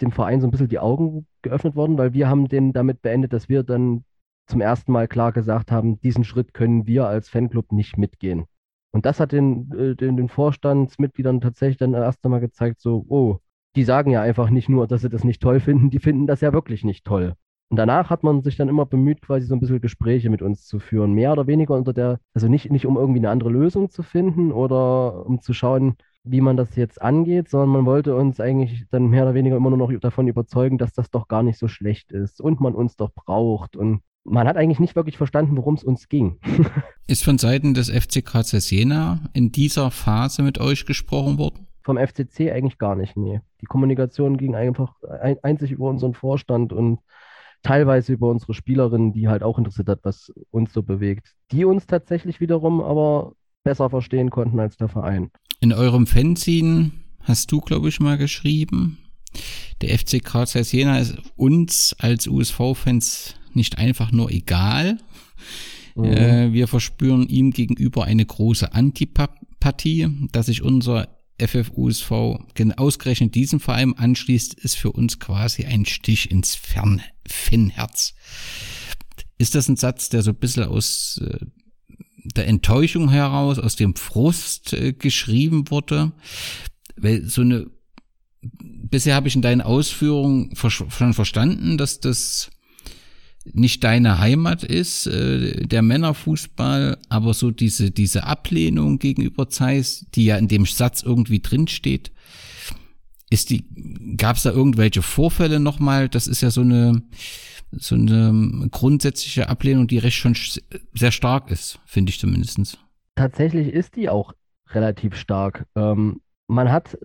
dem Verein so ein bisschen die Augen geöffnet wurden, weil wir haben den damit beendet, dass wir dann zum ersten Mal klar gesagt haben, diesen Schritt können wir als Fanclub nicht mitgehen. Und das hat den, äh, den, den Vorstandsmitgliedern tatsächlich dann erst einmal gezeigt, so, oh, die sagen ja einfach nicht nur, dass sie das nicht toll finden, die finden das ja wirklich nicht toll. Und danach hat man sich dann immer bemüht, quasi so ein bisschen Gespräche mit uns zu führen. Mehr oder weniger unter der, also nicht, nicht um irgendwie eine andere Lösung zu finden oder um zu schauen, wie man das jetzt angeht, sondern man wollte uns eigentlich dann mehr oder weniger immer nur noch davon überzeugen, dass das doch gar nicht so schlecht ist und man uns doch braucht. Und man hat eigentlich nicht wirklich verstanden, worum es uns ging. (laughs) ist von Seiten des FC KZ Jena in dieser Phase mit euch gesprochen worden? Vom FCC eigentlich gar nicht, nee. Die Kommunikation ging einfach ein, einzig über unseren Vorstand und teilweise über unsere Spielerinnen, die halt auch interessiert hat, was uns so bewegt, die uns tatsächlich wiederum aber besser verstehen konnten als der Verein. In eurem Fanzine hast du, glaube ich, mal geschrieben, der FC Karl Jena ist uns als USV-Fans nicht einfach nur egal. Mhm. Äh, wir verspüren ihm gegenüber eine große Antipathie, dass sich unser FFUSV ausgerechnet diesem Verein anschließt, ist für uns quasi ein Stich ins Fern Finnherz. Ist das ein Satz, der so ein bisschen aus äh, der Enttäuschung heraus, aus dem Frust äh, geschrieben wurde? Weil so eine, bisher habe ich in deinen Ausführungen schon verstanden, dass das nicht deine Heimat ist, äh, der Männerfußball, aber so diese, diese Ablehnung gegenüber Zeiss, die ja in dem Satz irgendwie drinsteht, ist die, gab es da irgendwelche Vorfälle nochmal? Das ist ja so eine, so eine grundsätzliche Ablehnung, die recht schon sehr stark ist, finde ich zumindestens. Tatsächlich ist die auch relativ stark. Ähm, man hat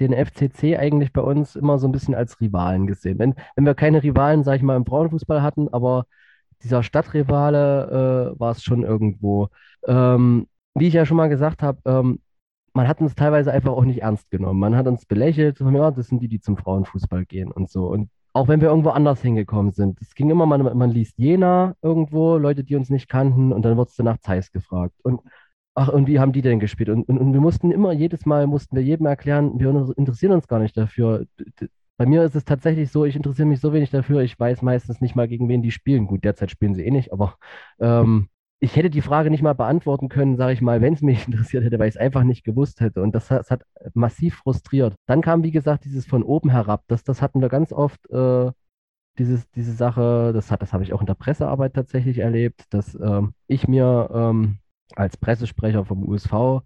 den FCC eigentlich bei uns immer so ein bisschen als Rivalen gesehen. Wenn, wenn wir keine Rivalen, sag ich mal, im Frauenfußball hatten, aber dieser Stadtrivale äh, war es schon irgendwo. Ähm, wie ich ja schon mal gesagt habe, ähm, man hat uns teilweise einfach auch nicht ernst genommen. Man hat uns belächelt, so, ja, das sind die, die zum Frauenfußball gehen und so. Und auch wenn wir irgendwo anders hingekommen sind, es ging immer, man, man liest Jena irgendwo, Leute, die uns nicht kannten, und dann wurdest du nach Zeiss gefragt. Und ach, und wie haben die denn gespielt? Und, und, und wir mussten immer, jedes Mal mussten wir jedem erklären, wir interessieren uns gar nicht dafür. Bei mir ist es tatsächlich so, ich interessiere mich so wenig dafür, ich weiß meistens nicht mal, gegen wen die spielen. Gut, derzeit spielen sie eh nicht, aber ähm, ich hätte die Frage nicht mal beantworten können, sage ich mal, wenn es mich (laughs) interessiert hätte, weil ich es einfach nicht gewusst hätte. Und das, das, hat massiv frustriert. Dann kam, wie gesagt, dieses von oben herab. Das, das hatten wir ganz oft, äh, dieses, diese Sache, das, das habe ich auch in der Pressearbeit tatsächlich erlebt, dass ähm, ich mir ähm, als Pressesprecher vom USV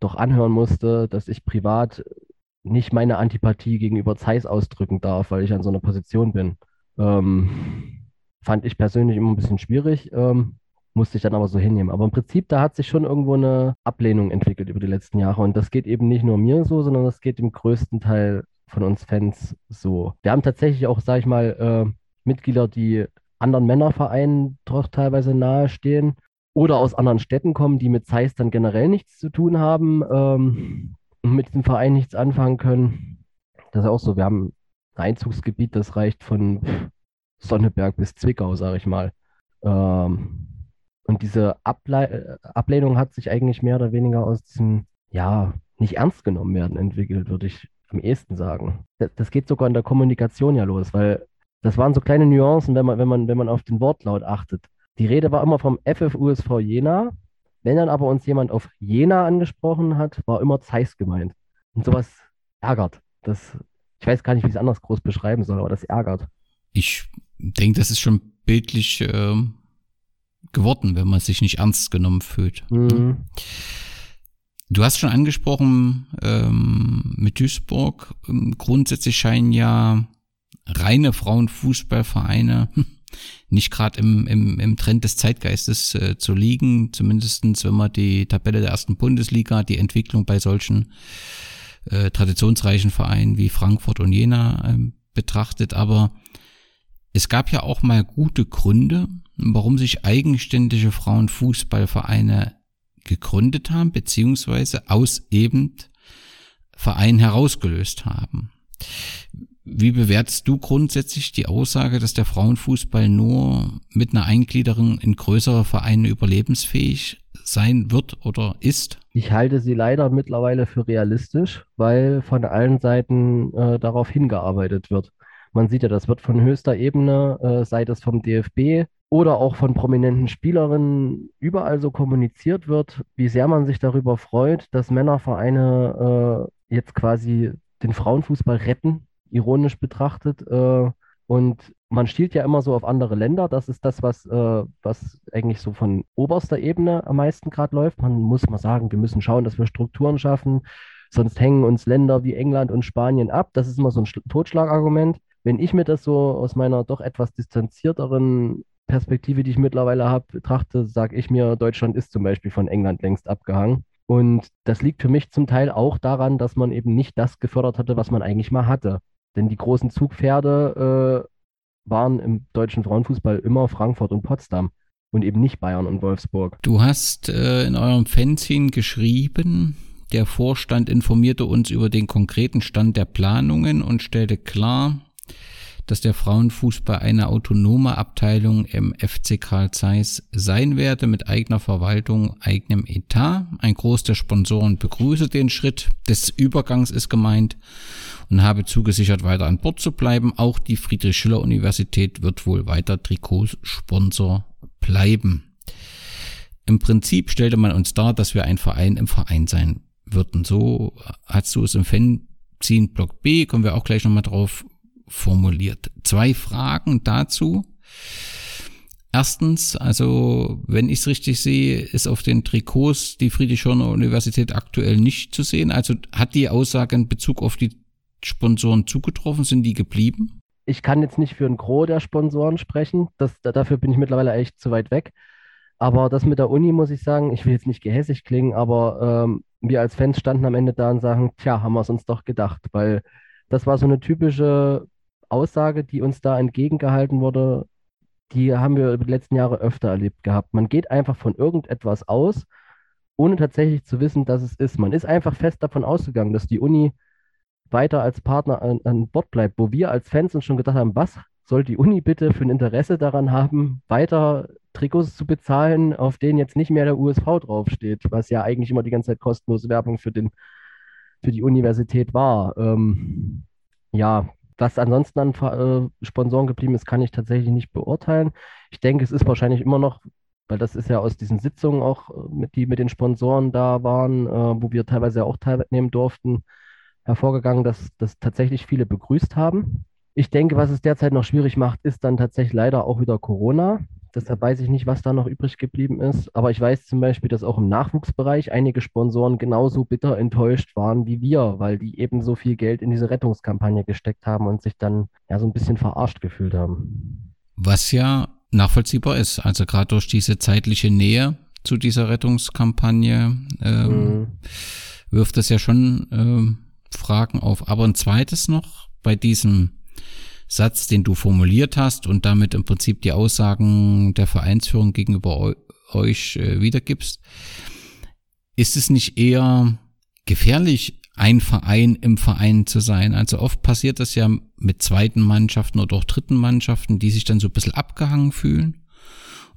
doch anhören musste, dass ich privat nicht meine Antipathie gegenüber Zeiss ausdrücken darf, weil ich an so einer Position bin. Ähm, fand ich persönlich immer ein bisschen schwierig, ähm, musste ich dann aber so hinnehmen. Aber im Prinzip, da hat sich schon irgendwo eine Ablehnung entwickelt über die letzten Jahre. Und das geht eben nicht nur mir so, sondern das geht im größten Teil von uns Fans so. Wir haben tatsächlich auch, sag ich mal, äh, Mitglieder, die anderen Männervereinen doch teilweise nahestehen oder aus anderen Städten kommen, die mit Zeiss dann generell nichts zu tun haben ähm, und mit dem Verein nichts anfangen können. Das ist auch so. Wir haben ein Einzugsgebiet, das reicht von Sonneberg bis Zwickau, sage ich mal. Ähm, und diese Able Ablehnung hat sich eigentlich mehr oder weniger aus diesem, ja, nicht ernst genommen werden entwickelt, würde ich am ehesten sagen. Das, das geht sogar in der Kommunikation ja los, weil das waren so kleine Nuancen, wenn man, wenn man, wenn man auf den Wortlaut achtet. Die Rede war immer vom FFUSV Jena. Wenn dann aber uns jemand auf Jena angesprochen hat, war immer Zeiss gemeint. Und sowas ärgert. Das, ich weiß gar nicht, wie ich es anders groß beschreiben soll, aber das ärgert. Ich denke, das ist schon bildlich äh, geworden, wenn man sich nicht ernst genommen fühlt. Mhm. Du hast schon angesprochen, ähm, mit Duisburg, ähm, grundsätzlich scheinen ja reine Frauenfußballvereine hm, nicht gerade im, im, im Trend des Zeitgeistes äh, zu liegen, zumindestens wenn man die Tabelle der ersten Bundesliga, die Entwicklung bei solchen äh, traditionsreichen Vereinen wie Frankfurt und Jena äh, betrachtet. Aber es gab ja auch mal gute Gründe, warum sich eigenständige Frauenfußballvereine gegründet haben, beziehungsweise aus eben Vereinen herausgelöst haben. Wie bewertest du grundsätzlich die Aussage, dass der Frauenfußball nur mit einer Eingliederung in größere Vereine überlebensfähig sein wird oder ist? Ich halte sie leider mittlerweile für realistisch, weil von allen Seiten äh, darauf hingearbeitet wird. Man sieht ja, das wird von höchster Ebene, äh, sei das vom DFB oder auch von prominenten Spielerinnen, überall so kommuniziert wird, wie sehr man sich darüber freut, dass Männervereine äh, jetzt quasi den Frauenfußball retten, ironisch betrachtet. Äh, und man stiehlt ja immer so auf andere Länder. Das ist das, was, äh, was eigentlich so von oberster Ebene am meisten gerade läuft. Man muss mal sagen, wir müssen schauen, dass wir Strukturen schaffen. Sonst hängen uns Länder wie England und Spanien ab. Das ist immer so ein Totschlagargument. Wenn ich mir das so aus meiner doch etwas distanzierteren Perspektive, die ich mittlerweile habe, betrachte, sage ich mir, Deutschland ist zum Beispiel von England längst abgehangen. Und das liegt für mich zum Teil auch daran, dass man eben nicht das gefördert hatte, was man eigentlich mal hatte. Denn die großen Zugpferde äh, waren im deutschen Frauenfußball immer Frankfurt und Potsdam und eben nicht Bayern und Wolfsburg. Du hast äh, in eurem Fanzine geschrieben, der Vorstand informierte uns über den konkreten Stand der Planungen und stellte klar, dass der Frauenfußball eine autonome Abteilung im FC Karl Zeiss sein werde mit eigener Verwaltung, eigenem Etat. Ein Groß der Sponsoren begrüße den Schritt des Übergangs ist gemeint und habe zugesichert, weiter an Bord zu bleiben. Auch die Friedrich-Schiller-Universität wird wohl weiter Trikotsponsor bleiben. Im Prinzip stellte man uns dar, dass wir ein Verein im Verein sein würden. So hast du es im Fanzine Block B, kommen wir auch gleich nochmal drauf, formuliert. Zwei Fragen dazu. Erstens, also wenn ich es richtig sehe, ist auf den Trikots die Friedrich-Schorner-Universität aktuell nicht zu sehen. Also hat die Aussage in Bezug auf die Sponsoren zugetroffen? Sind die geblieben? Ich kann jetzt nicht für ein Gros der Sponsoren sprechen. Das, dafür bin ich mittlerweile echt zu weit weg. Aber das mit der Uni muss ich sagen, ich will jetzt nicht gehässig klingen, aber ähm, wir als Fans standen am Ende da und sagen, tja, haben wir es uns doch gedacht, weil das war so eine typische Aussage, die uns da entgegengehalten wurde, die haben wir über die letzten Jahre öfter erlebt gehabt. Man geht einfach von irgendetwas aus, ohne tatsächlich zu wissen, dass es ist. Man ist einfach fest davon ausgegangen, dass die Uni weiter als Partner an, an Bord bleibt, wo wir als Fans uns schon gedacht haben, was soll die Uni bitte für ein Interesse daran haben, weiter Trikots zu bezahlen, auf denen jetzt nicht mehr der USV draufsteht, was ja eigentlich immer die ganze Zeit kostenlose Werbung für, den, für die Universität war. Ähm, ja, was ansonsten an äh, Sponsoren geblieben ist, kann ich tatsächlich nicht beurteilen. Ich denke, es ist wahrscheinlich immer noch, weil das ist ja aus diesen Sitzungen auch, äh, mit, die mit den Sponsoren da waren, äh, wo wir teilweise auch teilnehmen durften, hervorgegangen, dass das tatsächlich viele begrüßt haben. Ich denke, was es derzeit noch schwierig macht, ist dann tatsächlich leider auch wieder Corona. Deshalb weiß ich nicht, was da noch übrig geblieben ist. Aber ich weiß zum Beispiel, dass auch im Nachwuchsbereich einige Sponsoren genauso bitter enttäuscht waren wie wir, weil die eben so viel Geld in diese Rettungskampagne gesteckt haben und sich dann ja so ein bisschen verarscht gefühlt haben. Was ja nachvollziehbar ist. Also gerade durch diese zeitliche Nähe zu dieser Rettungskampagne ähm, mhm. wirft das ja schon ähm, Fragen auf. Aber ein zweites noch bei diesem Satz, den du formuliert hast und damit im Prinzip die Aussagen der Vereinsführung gegenüber euch äh, wiedergibst, ist es nicht eher gefährlich, ein Verein im Verein zu sein? Also oft passiert das ja mit zweiten Mannschaften oder auch dritten Mannschaften, die sich dann so ein bisschen abgehangen fühlen.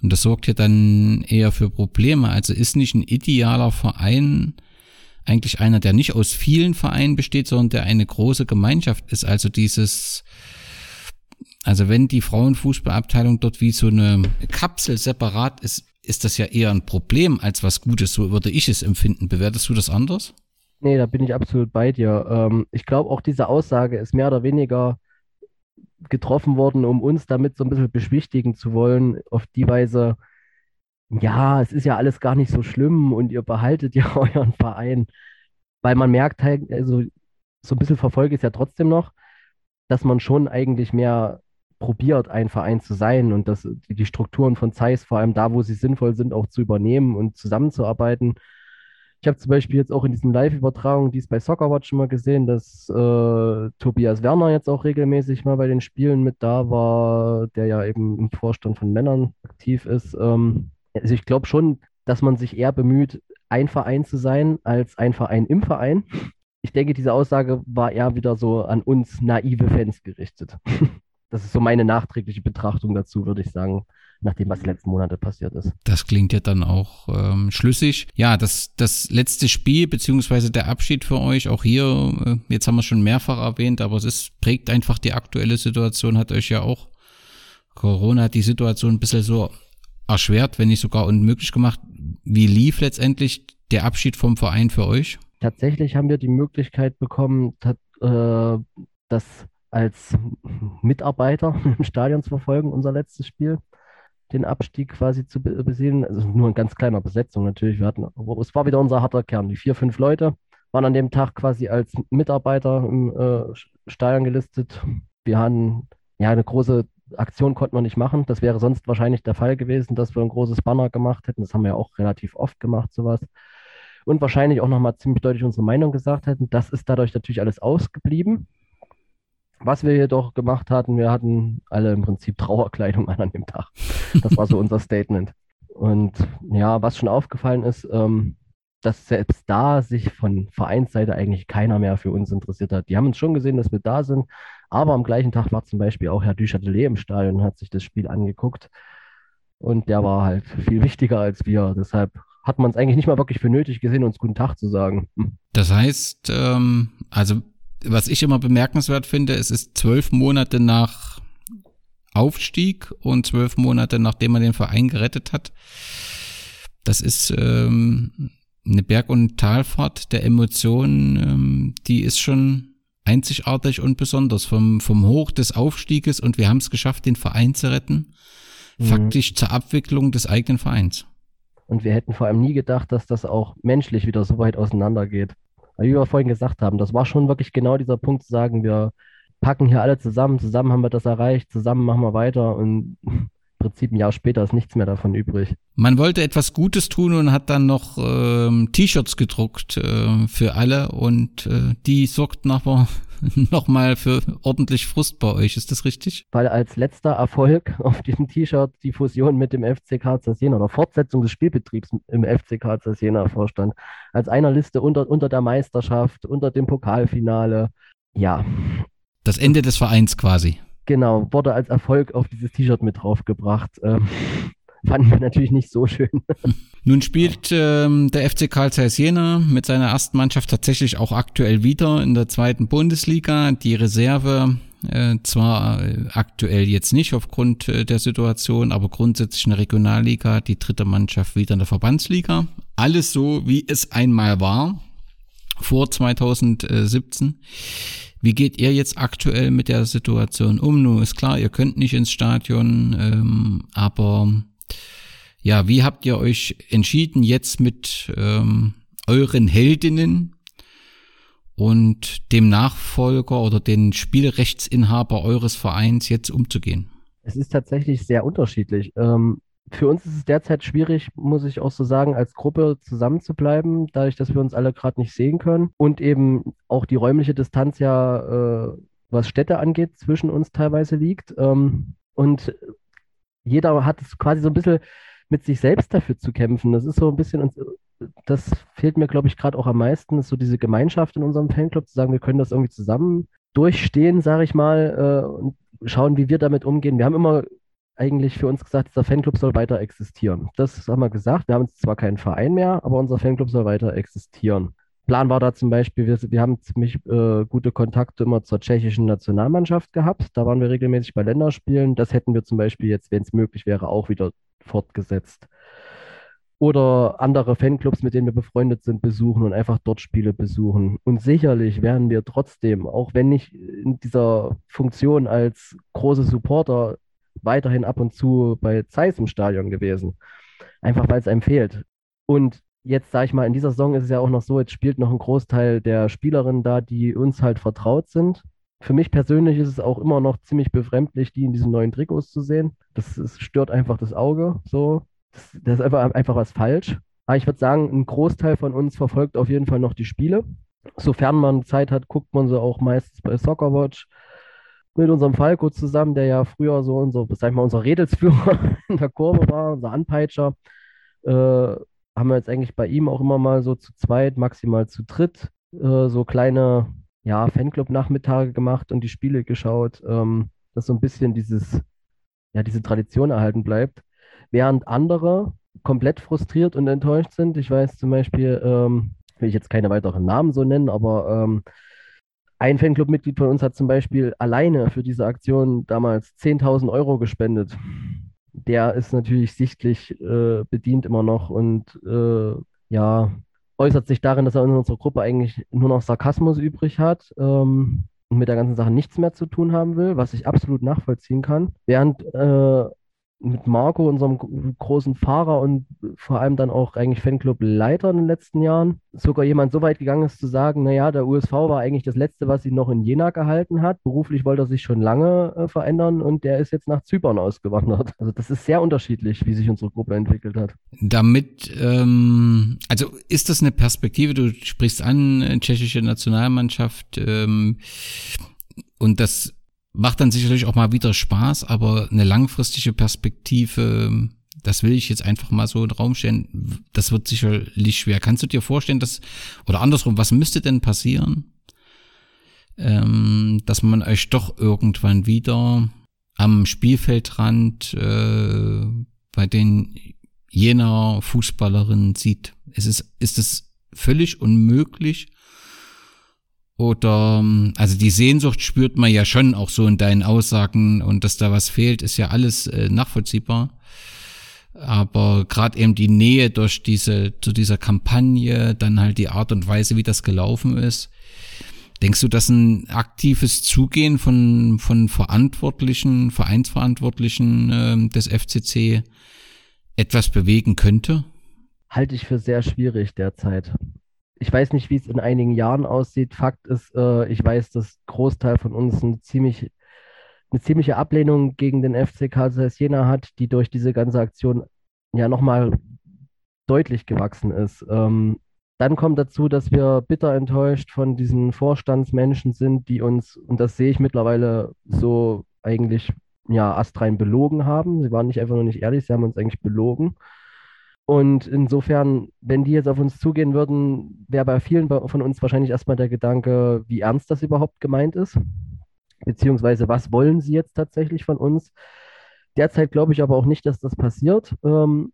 Und das sorgt ja dann eher für Probleme. Also ist nicht ein idealer Verein eigentlich einer, der nicht aus vielen Vereinen besteht, sondern der eine große Gemeinschaft ist. Also dieses, also wenn die Frauenfußballabteilung dort wie so eine Kapsel separat ist, ist das ja eher ein Problem als was Gutes. So würde ich es empfinden. Bewertest du das anders? Nee, da bin ich absolut bei dir. Ähm, ich glaube, auch diese Aussage ist mehr oder weniger getroffen worden, um uns damit so ein bisschen beschwichtigen zu wollen, auf die Weise, ja, es ist ja alles gar nicht so schlimm und ihr behaltet (laughs) ja euren Verein. Weil man merkt halt, also so ein bisschen verfolge ich es ja trotzdem noch, dass man schon eigentlich mehr probiert, ein Verein zu sein und dass die Strukturen von Zeiss, vor allem da, wo sie sinnvoll sind, auch zu übernehmen und zusammenzuarbeiten. Ich habe zum Beispiel jetzt auch in diesen Live-Übertragungen, die es bei Soccerwatch immer gesehen, dass äh, Tobias Werner jetzt auch regelmäßig mal bei den Spielen mit da war, der ja eben im Vorstand von Männern aktiv ist. Ähm, also ich glaube schon, dass man sich eher bemüht, ein Verein zu sein, als ein Verein im Verein. Ich denke, diese Aussage war eher wieder so an uns naive Fans gerichtet. (laughs) Das ist so meine nachträgliche Betrachtung dazu, würde ich sagen, nachdem was letzten Monate passiert ist. Das klingt ja dann auch ähm, schlüssig. Ja, das, das letzte Spiel, beziehungsweise der Abschied für euch, auch hier, äh, jetzt haben wir schon mehrfach erwähnt, aber es ist, prägt einfach die aktuelle Situation, hat euch ja auch Corona hat die Situation ein bisschen so erschwert, wenn nicht sogar unmöglich gemacht. Wie lief letztendlich der Abschied vom Verein für euch? Tatsächlich haben wir die Möglichkeit bekommen, äh, das als Mitarbeiter (laughs) im Stadion zu verfolgen, unser letztes Spiel, den Abstieg quasi zu besehen. Also nur in ganz kleiner Besetzung natürlich. Wir hatten, es war wieder unser harter Kern. Die vier, fünf Leute waren an dem Tag quasi als Mitarbeiter im äh, Stadion gelistet. Wir hatten ja eine große Aktion konnten wir nicht machen. Das wäre sonst wahrscheinlich der Fall gewesen, dass wir ein großes Banner gemacht hätten. Das haben wir ja auch relativ oft gemacht, sowas. Und wahrscheinlich auch nochmal ziemlich deutlich unsere Meinung gesagt hätten. Das ist dadurch natürlich alles ausgeblieben. Was wir jedoch gemacht hatten, wir hatten alle im Prinzip Trauerkleidung an an dem Tag. Das war so (laughs) unser Statement. Und ja, was schon aufgefallen ist, ähm, dass selbst da sich von Vereinsseite eigentlich keiner mehr für uns interessiert hat. Die haben uns schon gesehen, dass wir da sind, aber am gleichen Tag war zum Beispiel auch Herr Duchatelet im Stadion und hat sich das Spiel angeguckt. Und der war halt viel wichtiger als wir. Deshalb hat man es eigentlich nicht mal wirklich für nötig gesehen, uns guten Tag zu sagen. Hm. Das heißt, ähm, also was ich immer bemerkenswert finde, es ist zwölf Monate nach Aufstieg und zwölf Monate nachdem man den Verein gerettet hat. Das ist ähm, eine Berg- und Talfahrt der Emotionen, ähm, die ist schon einzigartig und besonders. Vom, vom Hoch des Aufstieges und wir haben es geschafft, den Verein zu retten, mhm. faktisch zur Abwicklung des eigenen Vereins. Und wir hätten vor allem nie gedacht, dass das auch menschlich wieder so weit auseinandergeht. Wie wir vorhin gesagt haben, das war schon wirklich genau dieser Punkt zu sagen, wir packen hier alle zusammen, zusammen haben wir das erreicht, zusammen machen wir weiter und Prinzip ein Jahr später ist nichts mehr davon übrig. Man wollte etwas Gutes tun und hat dann noch ähm, T-Shirts gedruckt äh, für alle und äh, die sorgten aber (laughs) nochmal für ordentlich Frust bei euch. Ist das richtig? Weil als letzter Erfolg auf diesem T-Shirt die Fusion mit dem FCK Jena oder Fortsetzung des Spielbetriebs im FCK Jena vorstand. Als einer Liste unter, unter der Meisterschaft, unter dem Pokalfinale. Ja. Das Ende des Vereins quasi. Genau, wurde als Erfolg auf dieses T-Shirt mit draufgebracht. Ähm, fanden wir natürlich nicht so schön. (laughs) Nun spielt ähm, der FC Karl Zeiss Jena mit seiner ersten Mannschaft tatsächlich auch aktuell wieder in der zweiten Bundesliga. Die Reserve äh, zwar äh, aktuell jetzt nicht aufgrund äh, der Situation, aber grundsätzlich eine Regionalliga, die dritte Mannschaft wieder in der Verbandsliga. Alles so, wie es einmal war vor 2017. Wie geht ihr jetzt aktuell mit der Situation um? Nun ist klar, ihr könnt nicht ins Stadion, ähm, aber ja, wie habt ihr euch entschieden, jetzt mit ähm, euren Heldinnen und dem Nachfolger oder den Spielrechtsinhaber eures Vereins jetzt umzugehen? Es ist tatsächlich sehr unterschiedlich. Ähm, für uns ist es derzeit schwierig, muss ich auch so sagen, als Gruppe zusammenzubleiben, dadurch, dass wir uns alle gerade nicht sehen können und eben auch die räumliche Distanz ja, äh, was Städte angeht, zwischen uns teilweise liegt. Ähm, und jeder hat es quasi so ein bisschen mit sich selbst dafür zu kämpfen. Das ist so ein bisschen, das fehlt mir, glaube ich, gerade auch am meisten, ist so diese Gemeinschaft in unserem Fanclub, zu sagen, wir können das irgendwie zusammen durchstehen, sage ich mal, äh, und schauen, wie wir damit umgehen. Wir haben immer eigentlich für uns gesagt, dieser Fanclub soll weiter existieren. Das haben wir gesagt. Wir haben zwar keinen Verein mehr, aber unser Fanclub soll weiter existieren. Plan war da zum Beispiel, wir, wir haben ziemlich äh, gute Kontakte immer zur tschechischen Nationalmannschaft gehabt. Da waren wir regelmäßig bei Länderspielen. Das hätten wir zum Beispiel jetzt, wenn es möglich wäre, auch wieder fortgesetzt. Oder andere Fanclubs, mit denen wir befreundet sind, besuchen und einfach dort Spiele besuchen. Und sicherlich werden wir trotzdem, auch wenn nicht in dieser Funktion als große Supporter weiterhin ab und zu bei Zeiss im Stadion gewesen. Einfach weil es einem fehlt. Und jetzt, sage ich mal, in dieser Saison ist es ja auch noch so, jetzt spielt noch ein Großteil der Spielerinnen da, die uns halt vertraut sind. Für mich persönlich ist es auch immer noch ziemlich befremdlich, die in diesen neuen Trikots zu sehen. Das, das stört einfach das Auge. So. Das, das ist einfach, einfach was falsch. Aber ich würde sagen, ein Großteil von uns verfolgt auf jeden Fall noch die Spiele. Sofern man Zeit hat, guckt man sie auch meistens bei Soccerwatch mit unserem Falco zusammen, der ja früher so unser, sag ich mal, unser Redelsführer (laughs) in der Kurve war, unser Anpeitscher, äh, haben wir jetzt eigentlich bei ihm auch immer mal so zu zweit, maximal zu dritt äh, so kleine ja, Fanclub-Nachmittage gemacht und die Spiele geschaut, ähm, dass so ein bisschen dieses, ja, diese Tradition erhalten bleibt. Während andere komplett frustriert und enttäuscht sind. Ich weiß zum Beispiel, ähm, will ich jetzt keine weiteren Namen so nennen, aber ähm, ein Fanclub-Mitglied von uns hat zum Beispiel alleine für diese Aktion damals 10.000 Euro gespendet. Der ist natürlich sichtlich äh, bedient immer noch und äh, ja, äußert sich darin, dass er in unserer Gruppe eigentlich nur noch Sarkasmus übrig hat ähm, und mit der ganzen Sache nichts mehr zu tun haben will, was ich absolut nachvollziehen kann. Während äh, mit Marco, unserem großen Fahrer und vor allem dann auch eigentlich Fanclub-Leiter in den letzten Jahren, sogar jemand so weit gegangen ist zu sagen, naja, der USV war eigentlich das Letzte, was ihn noch in Jena gehalten hat. Beruflich wollte er sich schon lange äh, verändern und der ist jetzt nach Zypern ausgewandert. (laughs) Also das ist sehr unterschiedlich, wie sich unsere Gruppe entwickelt hat. Damit, ähm, also ist das eine Perspektive, du sprichst an, äh, tschechische Nationalmannschaft ähm, und das macht dann sicherlich auch mal wieder Spaß, aber eine langfristige Perspektive, das will ich jetzt einfach mal so in den Raum stellen, das wird sicherlich schwer. Kannst du dir vorstellen, dass, oder andersrum, was müsste denn passieren, ähm, dass man euch doch irgendwann wieder am Spielfeldrand äh, bei den jener Fußballerinnen sieht? Es ist, ist es völlig unmöglich, oder, also die Sehnsucht spürt man ja schon auch so in deinen Aussagen und dass da was fehlt, ist ja alles äh, nachvollziehbar. Aber gerade eben die Nähe durch diese, zu dieser Kampagne, dann halt die Art und Weise, wie das gelaufen ist. Denkst du, dass ein aktives Zugehen von, von Verantwortlichen, Vereinsverantwortlichen äh, des FCC etwas bewegen könnte? Halte ich für sehr schwierig derzeit ich weiß nicht, wie es in einigen Jahren aussieht. Fakt ist, äh, ich weiß, dass Großteil von uns eine, ziemlich, eine ziemliche Ablehnung gegen den FC Karl Jena hat, die durch diese ganze Aktion ja nochmal deutlich gewachsen ist. Ähm, dann kommt dazu, dass wir bitter enttäuscht von diesen Vorstandsmenschen sind, die uns, und das sehe ich mittlerweile so eigentlich, ja, astrein belogen haben. Sie waren nicht einfach nur nicht ehrlich, sie haben uns eigentlich belogen. Und insofern, wenn die jetzt auf uns zugehen würden, wäre bei vielen von uns wahrscheinlich erstmal der Gedanke, wie ernst das überhaupt gemeint ist, beziehungsweise was wollen sie jetzt tatsächlich von uns. Derzeit glaube ich aber auch nicht, dass das passiert, ähm,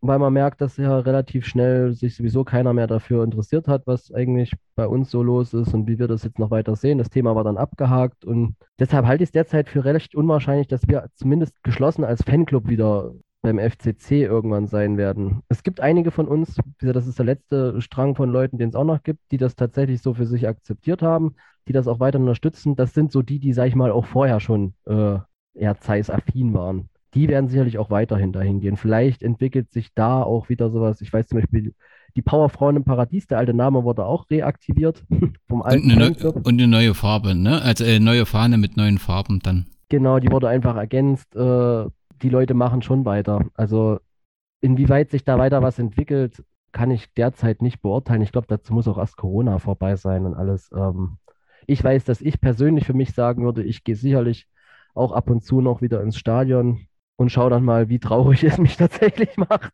weil man merkt, dass ja relativ schnell sich sowieso keiner mehr dafür interessiert hat, was eigentlich bei uns so los ist und wie wir das jetzt noch weiter sehen. Das Thema war dann abgehakt und deshalb halte ich es derzeit für recht unwahrscheinlich, dass wir zumindest geschlossen als Fanclub wieder beim FCC irgendwann sein werden. Es gibt einige von uns, das ist der letzte Strang von Leuten, den es auch noch gibt, die das tatsächlich so für sich akzeptiert haben, die das auch weiter unterstützen. Das sind so die, die, sag ich mal, auch vorher schon äh, eher Zeiss-affin waren. Die werden sicherlich auch weiterhin dahin gehen. Vielleicht entwickelt sich da auch wieder sowas. Ich weiß zum Beispiel, die Powerfrauen im Paradies, der alte Name wurde auch reaktiviert (laughs) vom alten und eine, und eine neue Farbe, ne? Also äh, neue Fahne mit neuen Farben dann. Genau, die wurde einfach ergänzt. Äh, die Leute machen schon weiter. Also inwieweit sich da weiter was entwickelt, kann ich derzeit nicht beurteilen. Ich glaube, dazu muss auch erst Corona vorbei sein und alles. Ähm, ich weiß, dass ich persönlich für mich sagen würde, ich gehe sicherlich auch ab und zu noch wieder ins Stadion und schaue dann mal, wie traurig (laughs) es mich tatsächlich macht.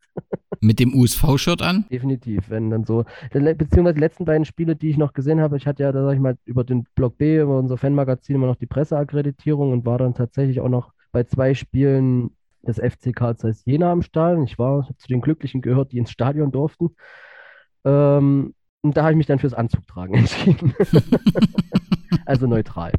Mit dem USV-Shirt an? Definitiv, wenn dann so. Beziehungsweise die letzten beiden Spiele, die ich noch gesehen habe, ich hatte ja, da sag ich mal, über den Block B, über unser Fanmagazin immer noch die Presseakkreditierung und war dann tatsächlich auch noch bei zwei Spielen des FC Karl Zeiss Jena am Stall. Ich war zu den Glücklichen gehört, die ins Stadion durften. Ähm, und da habe ich mich dann fürs Anzugtragen entschieden. (laughs) also neutral.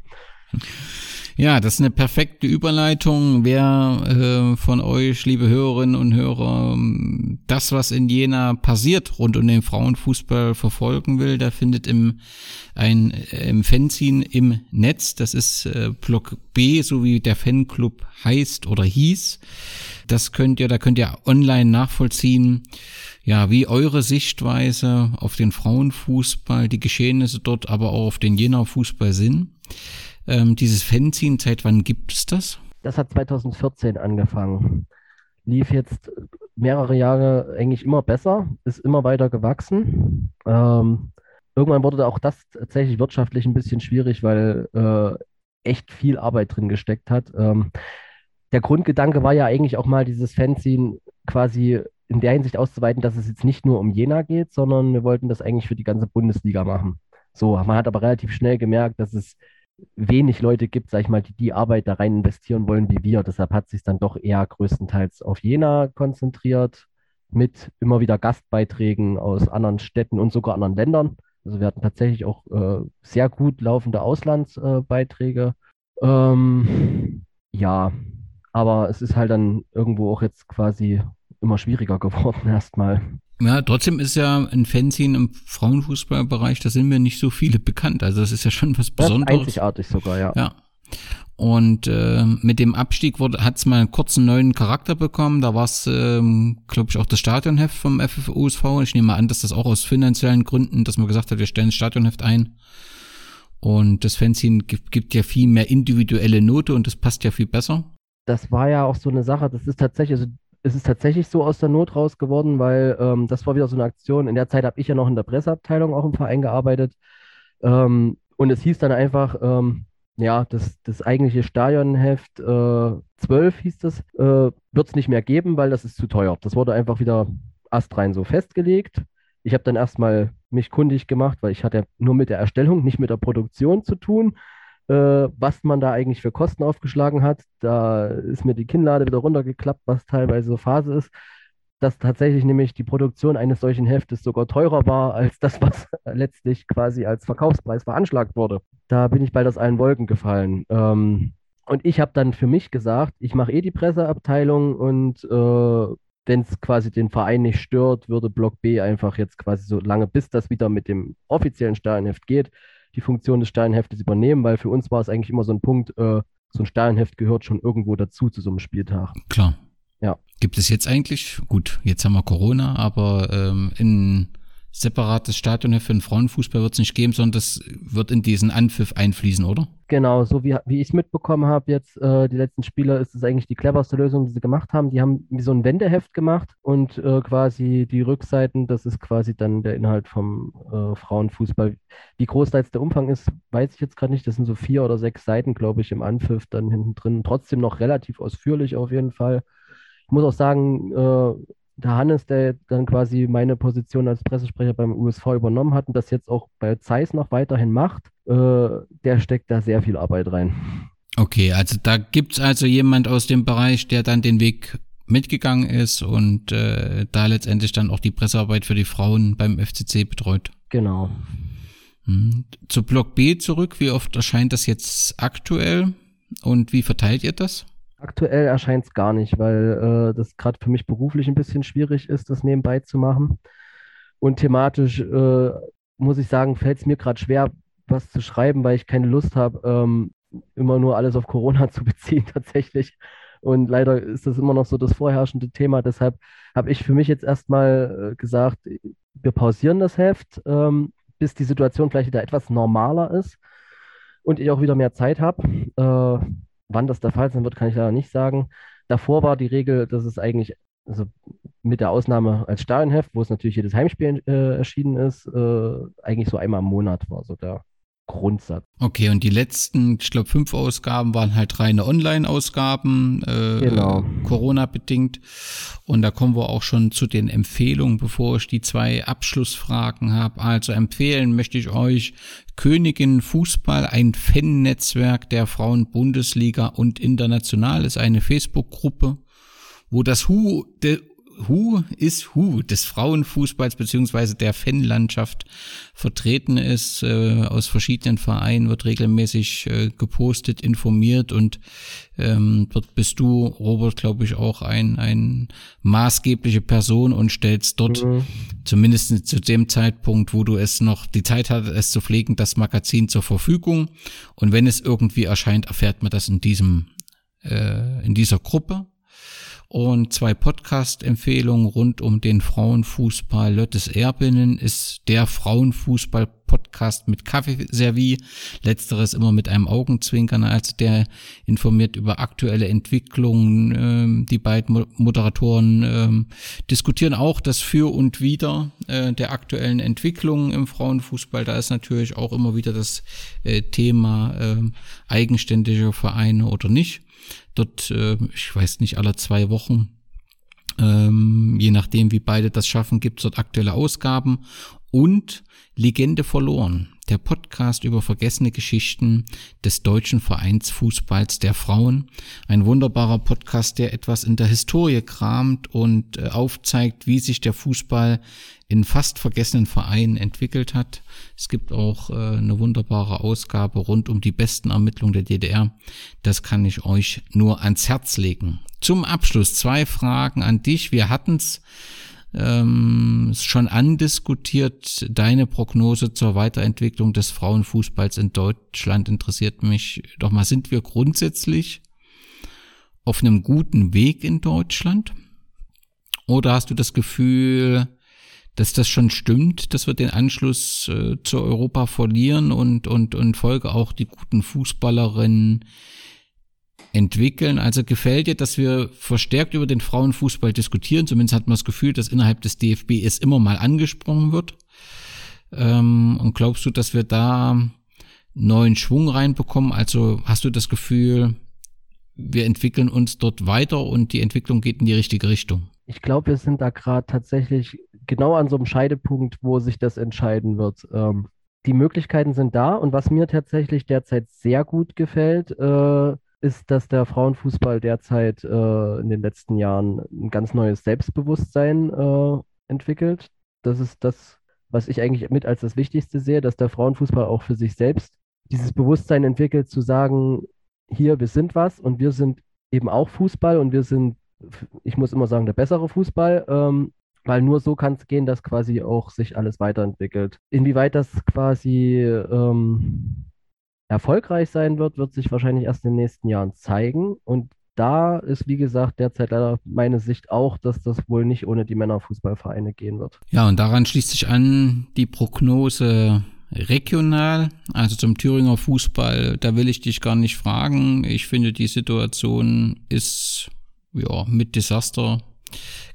Ja, das ist eine perfekte Überleitung. Wer äh, von euch, liebe Hörerinnen und Hörer, ähm, das, was in Jena passiert, rund um den Frauenfußball verfolgen will, der findet im, ein, äh, im Fanzine im Netz. Das ist äh, Block B, so wie der Fanclub heißt oder hieß. Das könnt ihr, da könnt ihr online nachvollziehen, ja, wie eure Sichtweise auf den Frauenfußball, die Geschehnisse dort, aber auch auf den Jena Fußball sind. Ähm, dieses Fanzine, seit wann gibt es das? Das hat 2014 angefangen. Lief jetzt mehrere Jahre eigentlich immer besser, ist immer weiter gewachsen. Ähm, irgendwann wurde auch das tatsächlich wirtschaftlich ein bisschen schwierig, weil äh, echt viel Arbeit drin gesteckt hat. Ähm, der Grundgedanke war ja eigentlich auch mal, dieses Fanzine quasi in der Hinsicht auszuweiten, dass es jetzt nicht nur um Jena geht, sondern wir wollten das eigentlich für die ganze Bundesliga machen. So, man hat aber relativ schnell gemerkt, dass es wenig Leute gibt, sag ich mal, die die Arbeit da rein investieren wollen wie wir. Deshalb hat sich dann doch eher größtenteils auf Jena konzentriert, mit immer wieder Gastbeiträgen aus anderen Städten und sogar anderen Ländern. Also wir hatten tatsächlich auch äh, sehr gut laufende Auslandsbeiträge. Äh, ähm, ja, aber es ist halt dann irgendwo auch jetzt quasi immer schwieriger geworden erstmal. Ja, trotzdem ist ja ein Fanzine im Frauenfußballbereich, da sind mir nicht so viele bekannt. Also das ist ja schon was Besonderes. einzigartig sogar, ja. Ja. Und äh, mit dem Abstieg hat es mal einen kurzen neuen Charakter bekommen. Da war es, ähm, glaube ich, auch das Stadionheft vom FFUSV. Ich nehme an, dass das auch aus finanziellen Gründen, dass man gesagt hat, wir stellen das Stadionheft ein. Und das Fanzine gibt, gibt ja viel mehr individuelle Note und das passt ja viel besser. Das war ja auch so eine Sache, das ist tatsächlich, also es ist tatsächlich so aus der Not raus geworden, weil ähm, das war wieder so eine Aktion. In der Zeit habe ich ja noch in der Presseabteilung auch im Verein gearbeitet. Ähm, und es hieß dann einfach, ähm, ja, das, das eigentliche Stadionheft äh, 12 hieß das, äh, wird es nicht mehr geben, weil das ist zu teuer. Das wurde einfach wieder astrein so festgelegt. Ich habe dann erstmal mich kundig gemacht, weil ich hatte nur mit der Erstellung, nicht mit der Produktion zu tun was man da eigentlich für Kosten aufgeschlagen hat. Da ist mir die Kinnlade wieder runtergeklappt, was teilweise so Phase ist, dass tatsächlich nämlich die Produktion eines solchen Heftes sogar teurer war als das, was (laughs) letztlich quasi als Verkaufspreis veranschlagt wurde. Da bin ich bald aus allen Wolken gefallen. Ähm, und ich habe dann für mich gesagt, ich mache eh die Presseabteilung und äh, wenn es quasi den Verein nicht stört, würde Block B einfach jetzt quasi so lange, bis das wieder mit dem offiziellen Sternheft geht, die Funktion des Sternheftes übernehmen, weil für uns war es eigentlich immer so ein Punkt, äh, so ein Sternheft gehört schon irgendwo dazu zu so einem Spieltag. Klar. Ja. Gibt es jetzt eigentlich, gut, jetzt haben wir Corona, aber ähm, in separates Stadion für den Frauenfußball wird es nicht geben, sondern das wird in diesen Anpfiff einfließen, oder? Genau, so wie, wie ich es mitbekommen habe, jetzt äh, die letzten Spieler, ist es eigentlich die cleverste Lösung, die sie gemacht haben. Die haben so ein Wendeheft gemacht und äh, quasi die Rückseiten, das ist quasi dann der Inhalt vom äh, Frauenfußball. Wie groß da jetzt der Umfang ist, weiß ich jetzt gerade nicht. Das sind so vier oder sechs Seiten, glaube ich, im Anpfiff dann hinten drin. Trotzdem noch relativ ausführlich auf jeden Fall. Ich muss auch sagen, äh, der Hannes, der dann quasi meine Position als Pressesprecher beim USV übernommen hat und das jetzt auch bei Zeiss noch weiterhin macht, äh, der steckt da sehr viel Arbeit rein. Okay, also da gibt es also jemand aus dem Bereich, der dann den Weg mitgegangen ist und äh, da letztendlich dann auch die Pressearbeit für die Frauen beim FCC betreut. Genau. Hm. Zu Block B zurück, wie oft erscheint das jetzt aktuell und wie verteilt ihr das? Aktuell erscheint es gar nicht, weil äh, das gerade für mich beruflich ein bisschen schwierig ist, das nebenbei zu machen. Und thematisch äh, muss ich sagen, fällt es mir gerade schwer, was zu schreiben, weil ich keine Lust habe, ähm, immer nur alles auf Corona (laughs) zu beziehen tatsächlich. Und leider ist das immer noch so das vorherrschende Thema. Deshalb habe ich für mich jetzt erstmal äh, gesagt, wir pausieren das Heft, ähm, bis die Situation vielleicht wieder etwas normaler ist und ich auch wieder mehr Zeit habe. Äh, Wann das der Fall sein wird, kann ich leider nicht sagen. Davor war die Regel, dass es eigentlich, also mit der Ausnahme als Stadionheft, wo es natürlich jedes Heimspiel äh, erschienen ist, äh, eigentlich so einmal im Monat war so der Grundsatz. Okay, und die letzten, ich glaube, fünf Ausgaben waren halt reine Online-Ausgaben, äh, genau. Corona-bedingt. Und da kommen wir auch schon zu den Empfehlungen, bevor ich die zwei Abschlussfragen habe. Also empfehlen möchte ich euch Königin Fußball, ein Fan-Netzwerk der Frauen-Bundesliga und international ist eine Facebook-Gruppe wo das Hu de, Who is Who des Frauenfußballs beziehungsweise der Fanlandschaft vertreten ist. Äh, aus verschiedenen Vereinen wird regelmäßig äh, gepostet, informiert und ähm, dort bist du, Robert, glaube ich, auch ein, ein maßgebliche Person und stellst dort, mhm. zumindest zu dem Zeitpunkt, wo du es noch die Zeit hattest, es zu pflegen, das Magazin zur Verfügung. Und wenn es irgendwie erscheint, erfährt man das in diesem, äh, in dieser Gruppe und zwei Podcast-Empfehlungen rund um den Frauenfußball. Lottes Erbinnen ist der Frauenfußball-Podcast mit Kaffeeservie. Letzteres immer mit einem Augenzwinkern, also der informiert über aktuelle Entwicklungen. Ähm, die beiden Moderatoren ähm, diskutieren auch das Für und Wider äh, der aktuellen Entwicklungen im Frauenfußball. Da ist natürlich auch immer wieder das äh, Thema äh, eigenständige Vereine oder nicht. Dort, äh, ich weiß nicht, alle zwei Wochen, ähm, je nachdem, wie beide das schaffen, gibt's dort aktuelle Ausgaben und Legende verloren. Der Podcast über vergessene Geschichten des deutschen Vereinsfußballs der Frauen. Ein wunderbarer Podcast, der etwas in der Historie kramt und äh, aufzeigt, wie sich der Fußball in fast vergessenen Vereinen entwickelt hat. Es gibt auch äh, eine wunderbare Ausgabe rund um die besten Ermittlungen der DDR. Das kann ich euch nur ans Herz legen. Zum Abschluss zwei Fragen an dich. Wir hatten's ähm, schon andiskutiert. Deine Prognose zur Weiterentwicklung des Frauenfußballs in Deutschland interessiert mich. Doch mal, sind wir grundsätzlich auf einem guten Weg in Deutschland? Oder hast du das Gefühl, dass das schon stimmt, dass wir den Anschluss äh, zu Europa verlieren und, und, und Folge auch die guten Fußballerinnen entwickeln. Also gefällt dir, dass wir verstärkt über den Frauenfußball diskutieren. Zumindest hat man das Gefühl, dass innerhalb des DFB es immer mal angesprochen wird. Ähm, und glaubst du, dass wir da neuen Schwung reinbekommen? Also hast du das Gefühl, wir entwickeln uns dort weiter und die Entwicklung geht in die richtige Richtung? Ich glaube, wir sind da gerade tatsächlich genau an so einem Scheidepunkt, wo sich das entscheiden wird. Ähm, die Möglichkeiten sind da und was mir tatsächlich derzeit sehr gut gefällt, äh, ist, dass der Frauenfußball derzeit äh, in den letzten Jahren ein ganz neues Selbstbewusstsein äh, entwickelt. Das ist das, was ich eigentlich mit als das Wichtigste sehe, dass der Frauenfußball auch für sich selbst dieses Bewusstsein entwickelt, zu sagen, hier, wir sind was und wir sind eben auch Fußball und wir sind, ich muss immer sagen, der bessere Fußball, ähm, weil nur so kann es gehen, dass quasi auch sich alles weiterentwickelt. Inwieweit das quasi ähm, erfolgreich sein wird, wird sich wahrscheinlich erst in den nächsten Jahren zeigen. Und da ist, wie gesagt, derzeit leider meine Sicht auch, dass das wohl nicht ohne die Männerfußballvereine gehen wird. Ja, und daran schließt sich an die Prognose regional, also zum Thüringer Fußball, da will ich dich gar nicht fragen. Ich finde, die Situation ist ja mit Desaster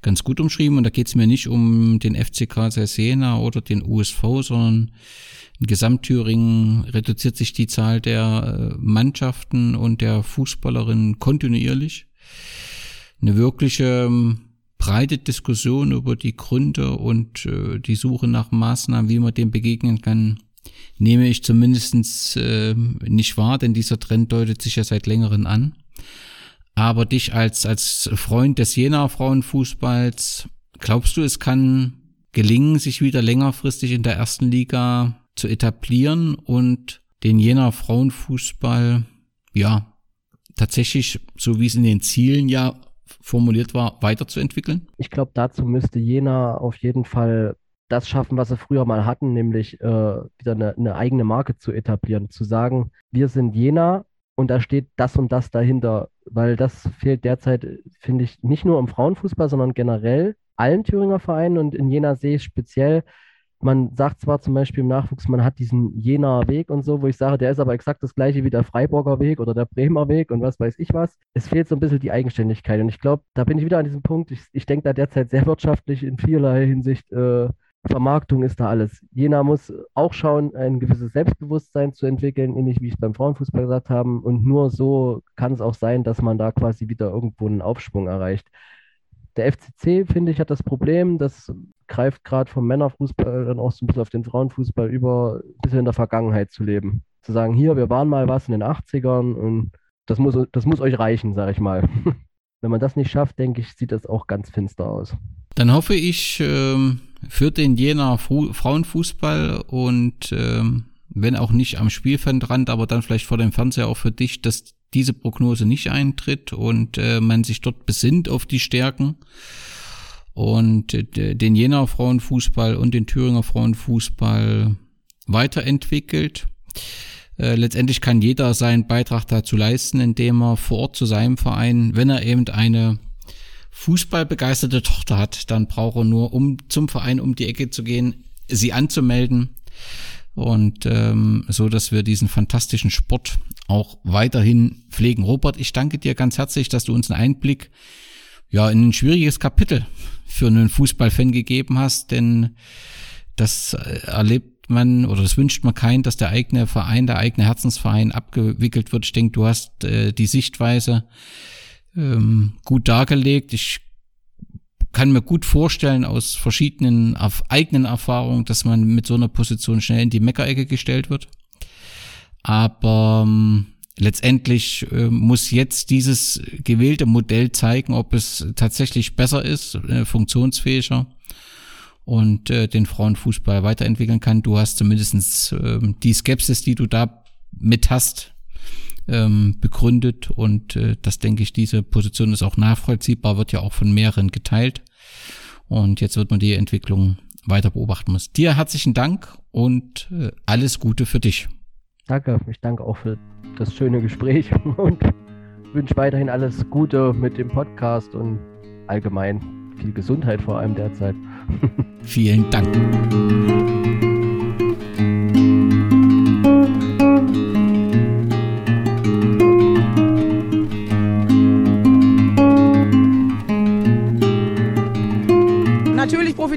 ganz gut umschrieben und da geht es mir nicht um den FCK Jena oder den USV, sondern in Gesamtthüringen reduziert sich die Zahl der äh, Mannschaften und der Fußballerinnen kontinuierlich. Eine wirkliche ähm, breite Diskussion über die Gründe und äh, die Suche nach Maßnahmen, wie man dem begegnen kann, nehme ich zumindestens äh, nicht wahr, denn dieser Trend deutet sich ja seit längerem an. Aber dich als, als Freund des Jena Frauenfußballs, glaubst du, es kann gelingen, sich wieder längerfristig in der ersten Liga zu etablieren und den Jena Frauenfußball, ja, tatsächlich, so wie es in den Zielen ja formuliert war, weiterzuentwickeln? Ich glaube, dazu müsste Jena auf jeden Fall das schaffen, was sie früher mal hatten, nämlich äh, wieder eine, eine, eigene Marke zu etablieren, zu sagen, wir sind Jena und da steht das und das dahinter, weil das fehlt derzeit, finde ich, nicht nur im Frauenfußball, sondern generell allen Thüringer Vereinen und in Jena ich speziell, man sagt zwar zum Beispiel im Nachwuchs, man hat diesen Jenaer Weg und so, wo ich sage, der ist aber exakt das gleiche wie der Freiburger Weg oder der Bremer Weg und was weiß ich was. Es fehlt so ein bisschen die Eigenständigkeit. Und ich glaube, da bin ich wieder an diesem Punkt. Ich, ich denke da derzeit sehr wirtschaftlich in vielerlei Hinsicht. Äh, Vermarktung ist da alles. Jena muss auch schauen, ein gewisses Selbstbewusstsein zu entwickeln, ähnlich wie ich es beim Frauenfußball gesagt habe. Und nur so kann es auch sein, dass man da quasi wieder irgendwo einen Aufschwung erreicht. Der FCC, finde ich, hat das Problem, das greift gerade vom Männerfußball dann auch so ein bisschen auf den Frauenfußball über, ein bisschen in der Vergangenheit zu leben. Zu sagen, hier, wir waren mal was in den 80ern und das muss, das muss euch reichen, sage ich mal. (laughs) Wenn man das nicht schafft, denke ich, sieht das auch ganz finster aus. Dann hoffe ich ähm, für den Jena Fu Frauenfußball und ähm, wenn auch nicht am Spielfeldrand, aber dann vielleicht vor dem Fernseher auch für dich, dass diese Prognose nicht eintritt und äh, man sich dort besinnt auf die Stärken und äh, den Jena Frauenfußball und den Thüringer Frauenfußball weiterentwickelt. Äh, letztendlich kann jeder seinen Beitrag dazu leisten, indem er vor Ort zu seinem Verein, wenn er eben eine fußballbegeisterte Tochter hat, dann braucht er nur, um zum Verein um die Ecke zu gehen, sie anzumelden und ähm, so, dass wir diesen fantastischen Sport auch weiterhin pflegen. Robert, ich danke dir ganz herzlich, dass du uns einen Einblick ja in ein schwieriges Kapitel für einen Fußballfan gegeben hast, denn das äh, erlebt man oder das wünscht man keinen, dass der eigene Verein, der eigene Herzensverein abgewickelt wird. Ich denke, du hast äh, die Sichtweise ähm, gut dargelegt. Ich kann mir gut vorstellen aus verschiedenen auf eigenen Erfahrungen, dass man mit so einer Position schnell in die Meckerecke gestellt wird. Aber ähm, letztendlich äh, muss jetzt dieses gewählte Modell zeigen, ob es tatsächlich besser ist, äh, funktionsfähiger und äh, den Frauenfußball weiterentwickeln kann. Du hast zumindestens äh, die Skepsis, die du da mit hast, ähm, begründet und äh, das denke ich, diese Position ist auch nachvollziehbar, wird ja auch von mehreren geteilt und jetzt wird man die Entwicklung weiter beobachten muss. Dir herzlichen Dank und äh, alles Gute für dich. Danke, ich danke auch für das schöne Gespräch (laughs) und wünsche weiterhin alles Gute mit dem Podcast und allgemein viel Gesundheit vor allem derzeit. (laughs) Vielen Dank.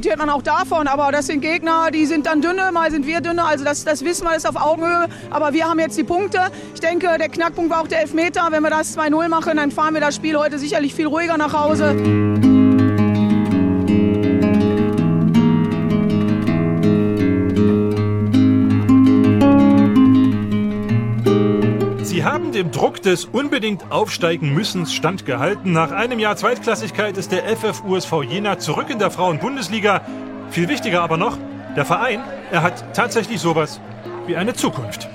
Profitiert man auch davon. Aber das sind Gegner, die sind dann dünne, mal sind wir dünne. Also das, das wissen wir, das ist auf Augenhöhe. Aber wir haben jetzt die Punkte. Ich denke, der Knackpunkt war auch der Elfmeter. Wenn wir das 2-0 machen, dann fahren wir das Spiel heute sicherlich viel ruhiger nach Hause. Dem Druck des unbedingt aufsteigen müssens standgehalten. Nach einem Jahr Zweitklassigkeit ist der FF USV Jena zurück in der Frauen-Bundesliga. Viel wichtiger aber noch, der Verein, er hat tatsächlich sowas wie eine Zukunft.